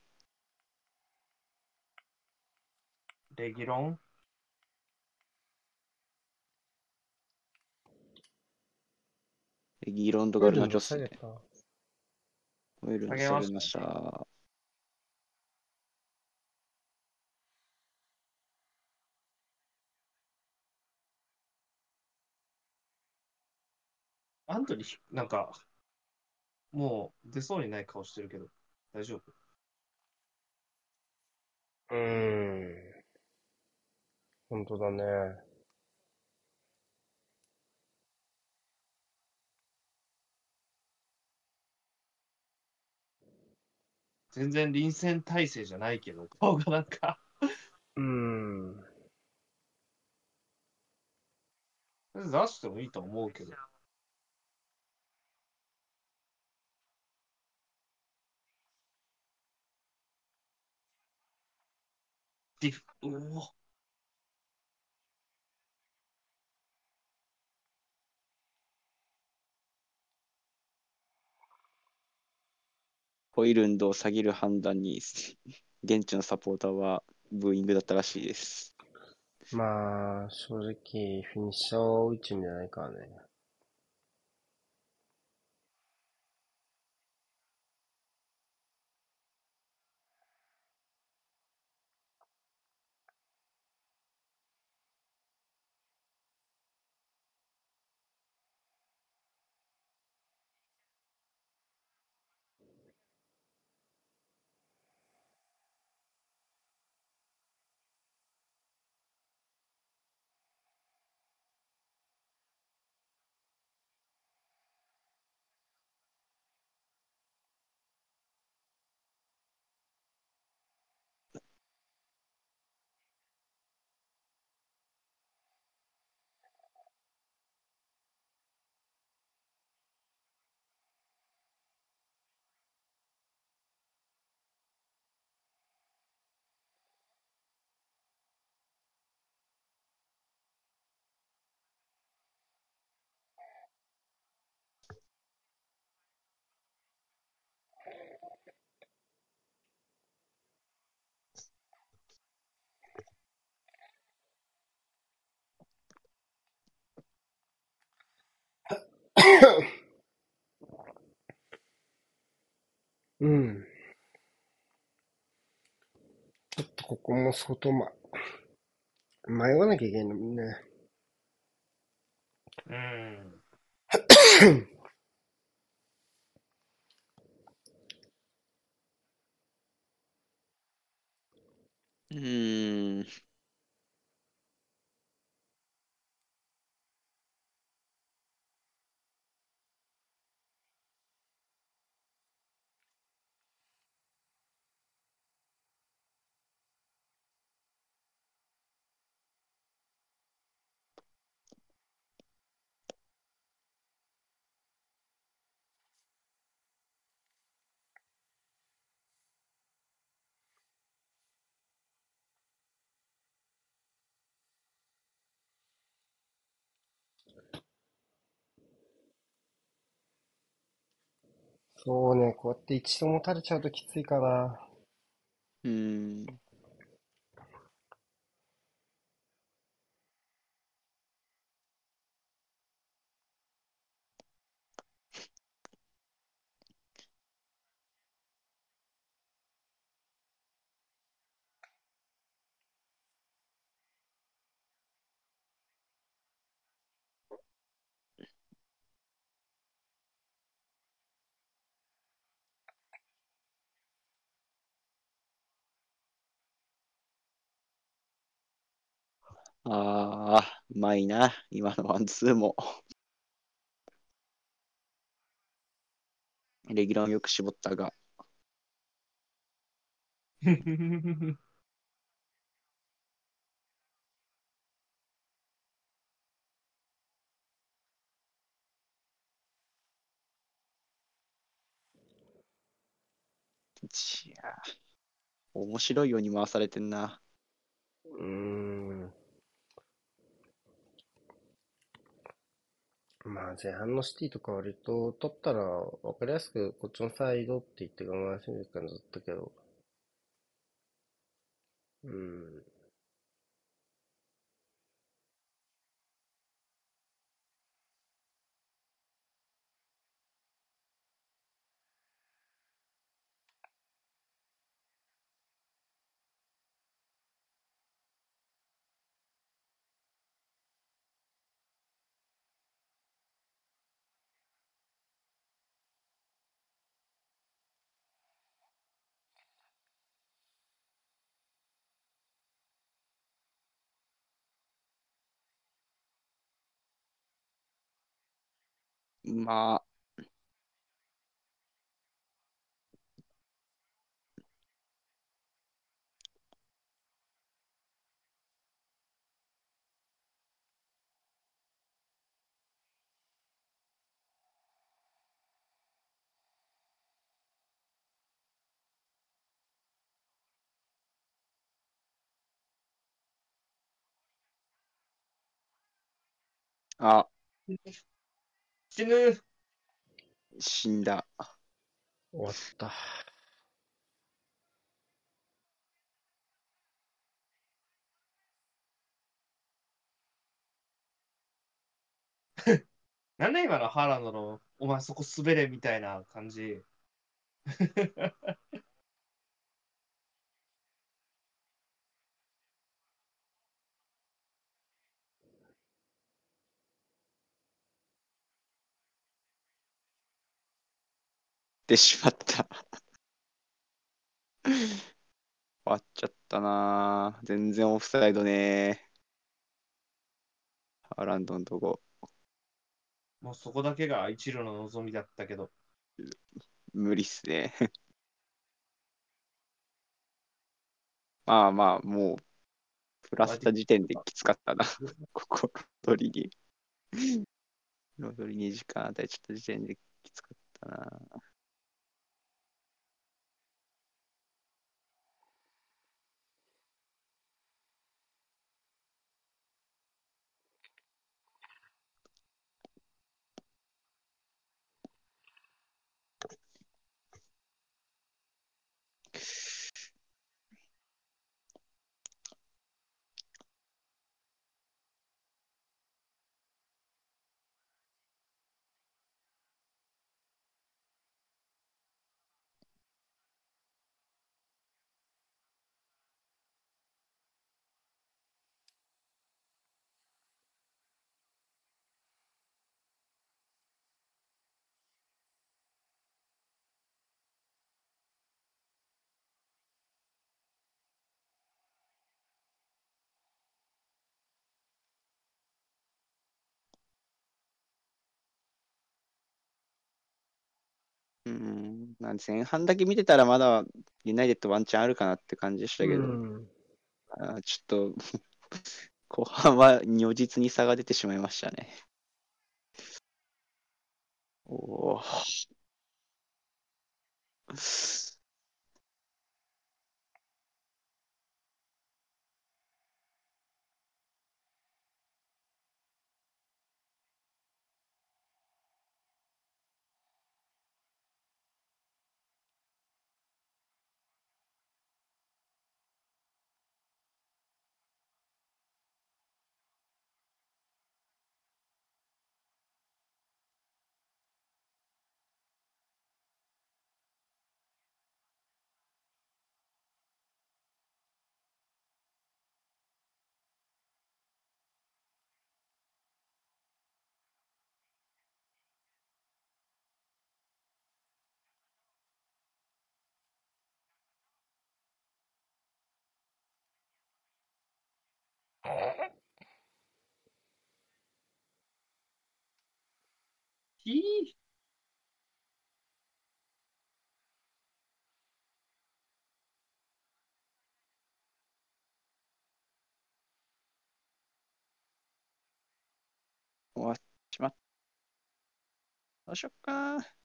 レギロン、レギーロンドガルナチョっすね。下げた。オイル下げました下げました。アントニー、なんか、もう出そうにない顔してるけど、大丈夫？うーん。本当だね。全然臨戦態勢じゃないけど、顔がなんか、うーん。出してもいいと思うけど。ディフ、うおホイルンドを下げる判断に、現地のサポーターはブーイングだったらしいです。まあ、正直、フィニッシャーを打ちんじゃないからね。うん。ちょっとここも相当、ま、迷わなきゃいけないのみんな。うん。うん。そうね、こうやって一度も垂れちゃうときついかな。うん。ああ、うまいな。今のワンツーも。レギュラーをよく絞ったが。いや、面白いように回されてんな。うーん。まあ前半のシティとか割と取ったら分かりやすくこっちのサイドって言って我慢しい感じだったけど。うん。まあ、あ、死ぬ死んだ。終わった。なんで今のハーランドの、お前そこ滑れみたいな感じ？ってしまった。終わっちゃったな。全然オフサイドね。ハーランドのとこ。もうそこだけが一路の望みだったけど。無理っすね。まあまあ、もう、プラスした時点できつかったな。ここ、ロドリに。ロドリに時間与えちゃった時点できつかったな。うん。なんで前半だけ見てたらまだユナイテッドワンチャンあるかなって感じでしたけど、うん。あちょっと後半は如実に差が出てしまいましたね。おお。ひー終わっちまっ。どうしよっか。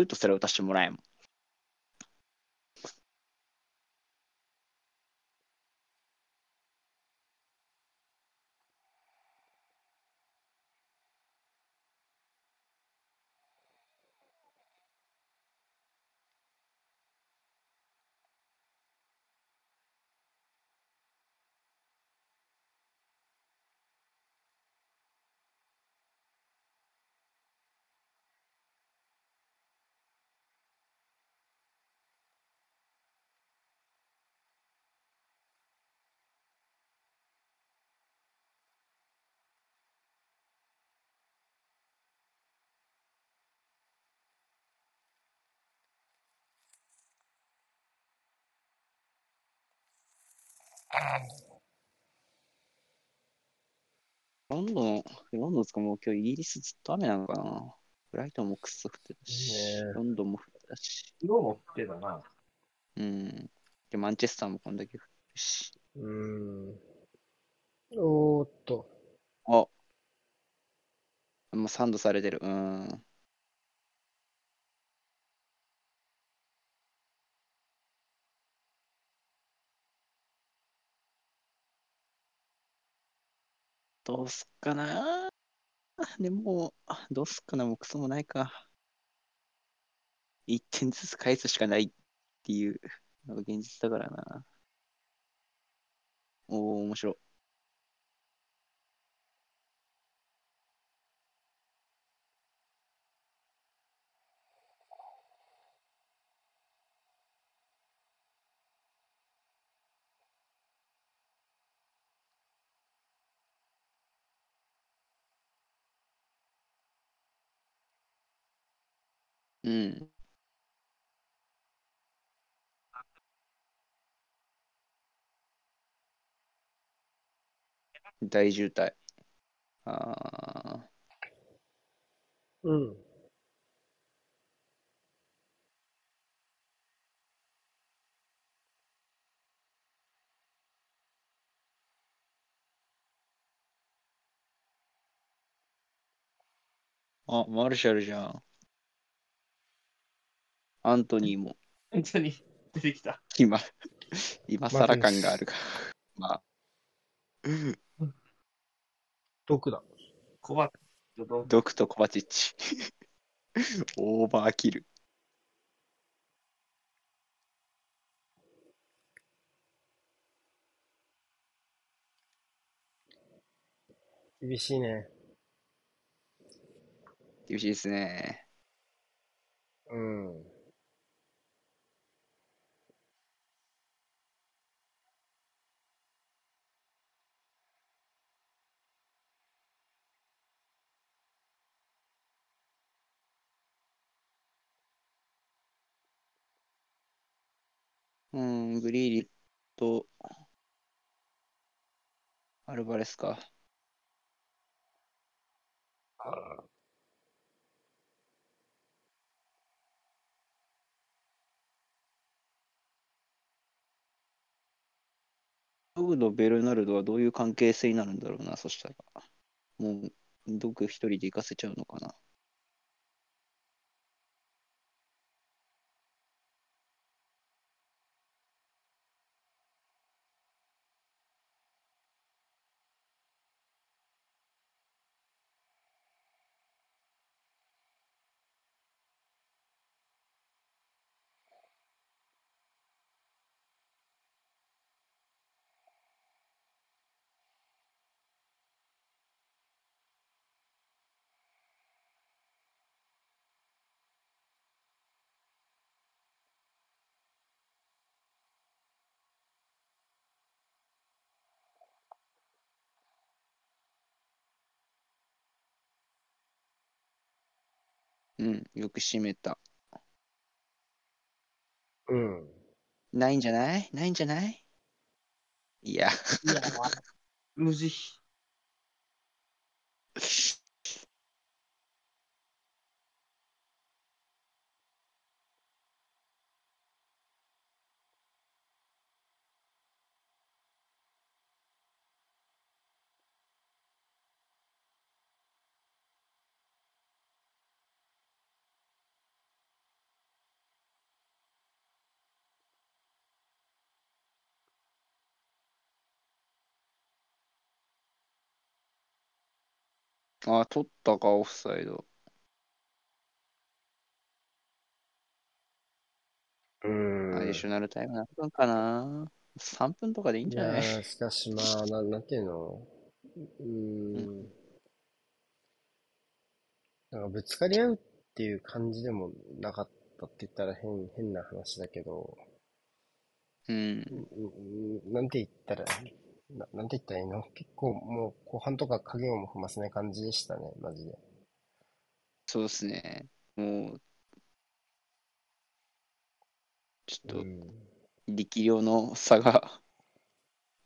ュートすら打たせてもらえんもん。ロンドン、ロンドンですかもう今日イギリスずっと雨なのかなブライトンもくっそ降ってたし、ねえロンドンも降ってたし、色も降ってたな。うん。で、マンチェスターもこんだけ降ってるし。うん。おーっと。あもうサンドされてる。うん。どうすっかなでも、どうすっかなもうクソもないか。1点ずつ返すしかないっていうのが現実だからな。おお、面白い。うん。大渋滞。ああ、うん。あ、マルシャルじゃん。アントニーも本当に出てきた。今、今更感があるから。まあ、毒だ。コバちょっとドクとコバチッチ。オーバーキル。厳しいね。厳しいですね。うん。うん、グリーリと、アルバレスか。ドグとベルナルドはどういう関係性になるんだろうな、そしたら。もう、ドグ一人で行かせちゃうのかな。うん、よく締めた。うん。ないんじゃない？ないんじゃない？いや、いや、無慈悲。あ、取ったか、オフサイド。うん。アディショナルタイム何分かな ?3 分とかでいいんいじゃない？やー、しかしまあ、ななんていうの？うーん。なんかぶつかり合うっていう感じでもなかったって言ったら変、変な話だけど、うん。うんなんて言ったら、ななんて言ったらいいの？結構もう後半とか影をも踏ませない感じでしたね、マジで。そうですね。もう、ちょっとうん。力量の差が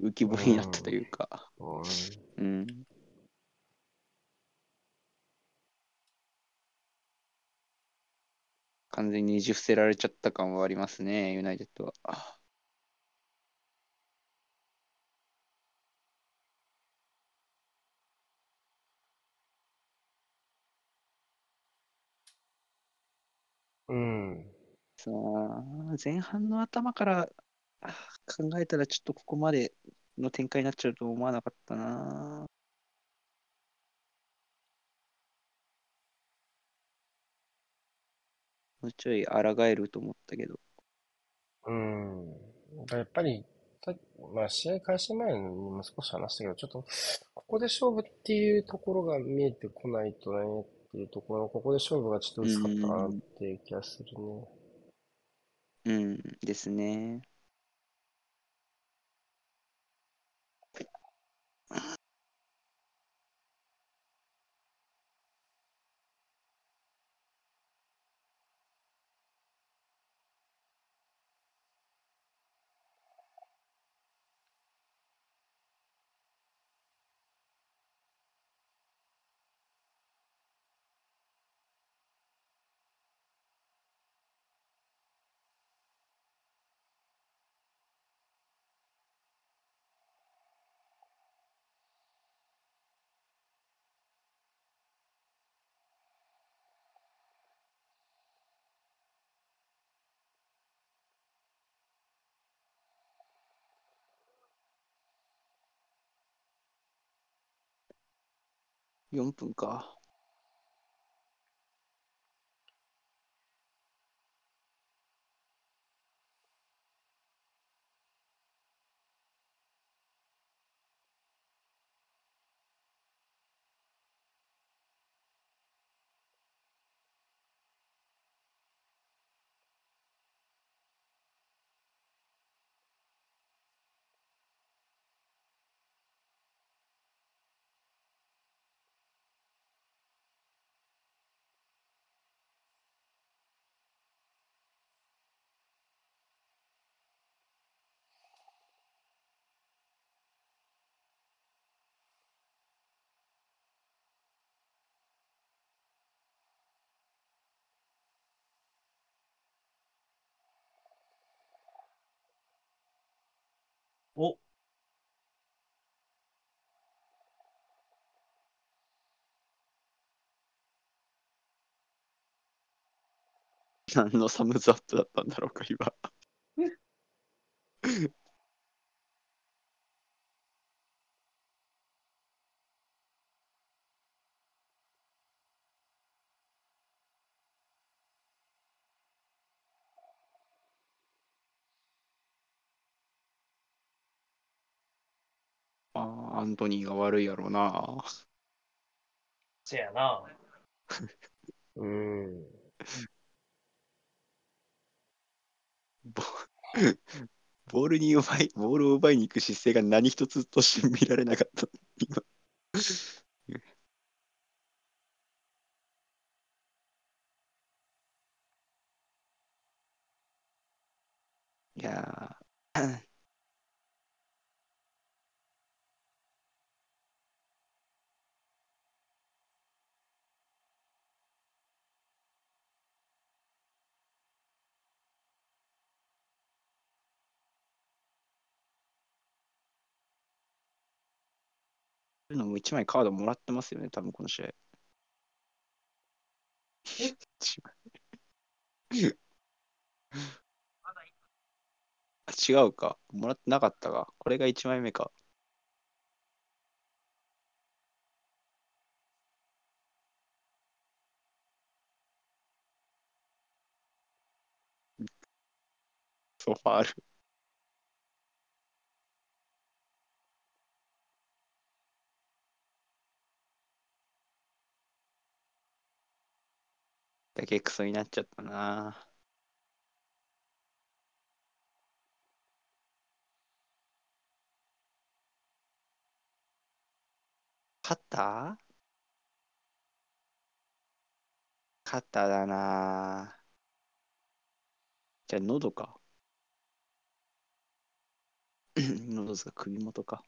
浮き彫りになったというか。うんうん。完全にねじ伏せられちゃった感はありますね、ユナイテッドは。うん。さあ、前半の頭からあ考えたらちょっとここまでの展開になっちゃうと思わなかったな。もうちょい抗えると思ったけど。うん。やっぱり、さまあ、試合開始前にも少し話したけど、ちょっと、ここで勝負っていうところが見えてこないとねっていうところ、ここで勝負がちょっと薄かったかなっていう気がするね。うんですね。4分か。お、何のサムズアップだったんだろうか、今。ああ、アントニーが悪いやろうな。せやな。うん。ボ ボールに奪い、ボールを奪いに行く姿勢が何一つとして見られなかった。今。いやーそういうのも1枚カードもらってますよね、多分この試合。違うか。もらってなかったか。これが1枚目か。そう、ファール。だけクソになっちゃったな。勝った勝っただな。じゃあ、喉か。喉ですか？首元か。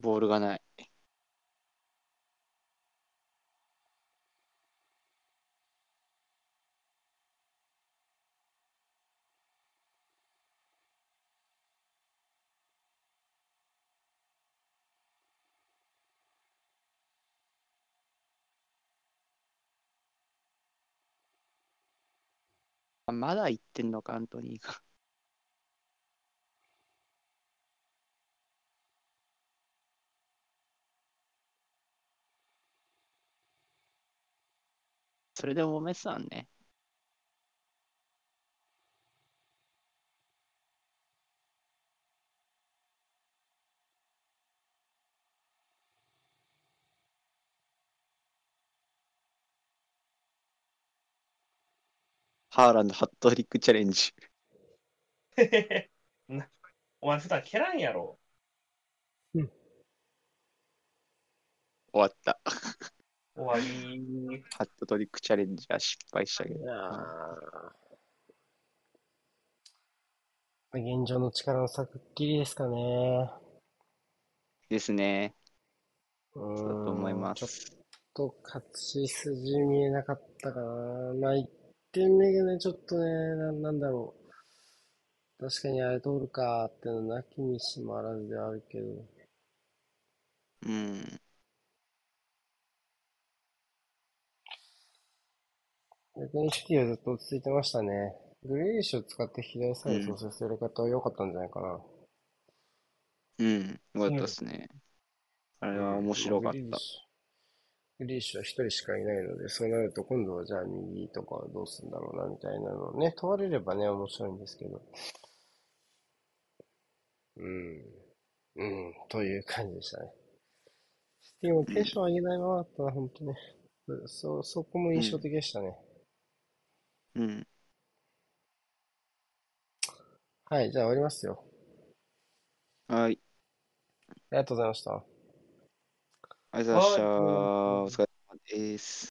ボールがない。あまだ言ってんのか、アントニーが。それでもめてたんね。ハーランドハットトリックチャレンジ。な お前普段蹴らんやろ。終わった。終わり。ハットトリックチャレンジは失敗したけど。現状の力の差くっきりですかね。ですね。うそうだと思いまちょっす。と勝ち筋見えなかったかな。まあ、1点目がね、ちょっとね、ななんだろう。確かにあれ通るかってのなきにしもあらずではあるけど。うん。逆にシティはずっと落ち着いてましたね。グレイリッシュを使って左サイド操作する方は良かったんじゃないかな。うん。よかったですね。あれは面白かったグリー。シュは一人しかいないので、そうなると今度はじゃあ右とかどうするんだろうなみたいなのをね、問われればね、面白いんですけど。うん。うん、という感じでしたね。シティもテンション上げないままだったな、ほんとね。そう、そこも印象的でしたね。うん。はい、じゃあ終わりますよ。はい。ありがとうございました。ありがとうございました。はいお疲れ様です。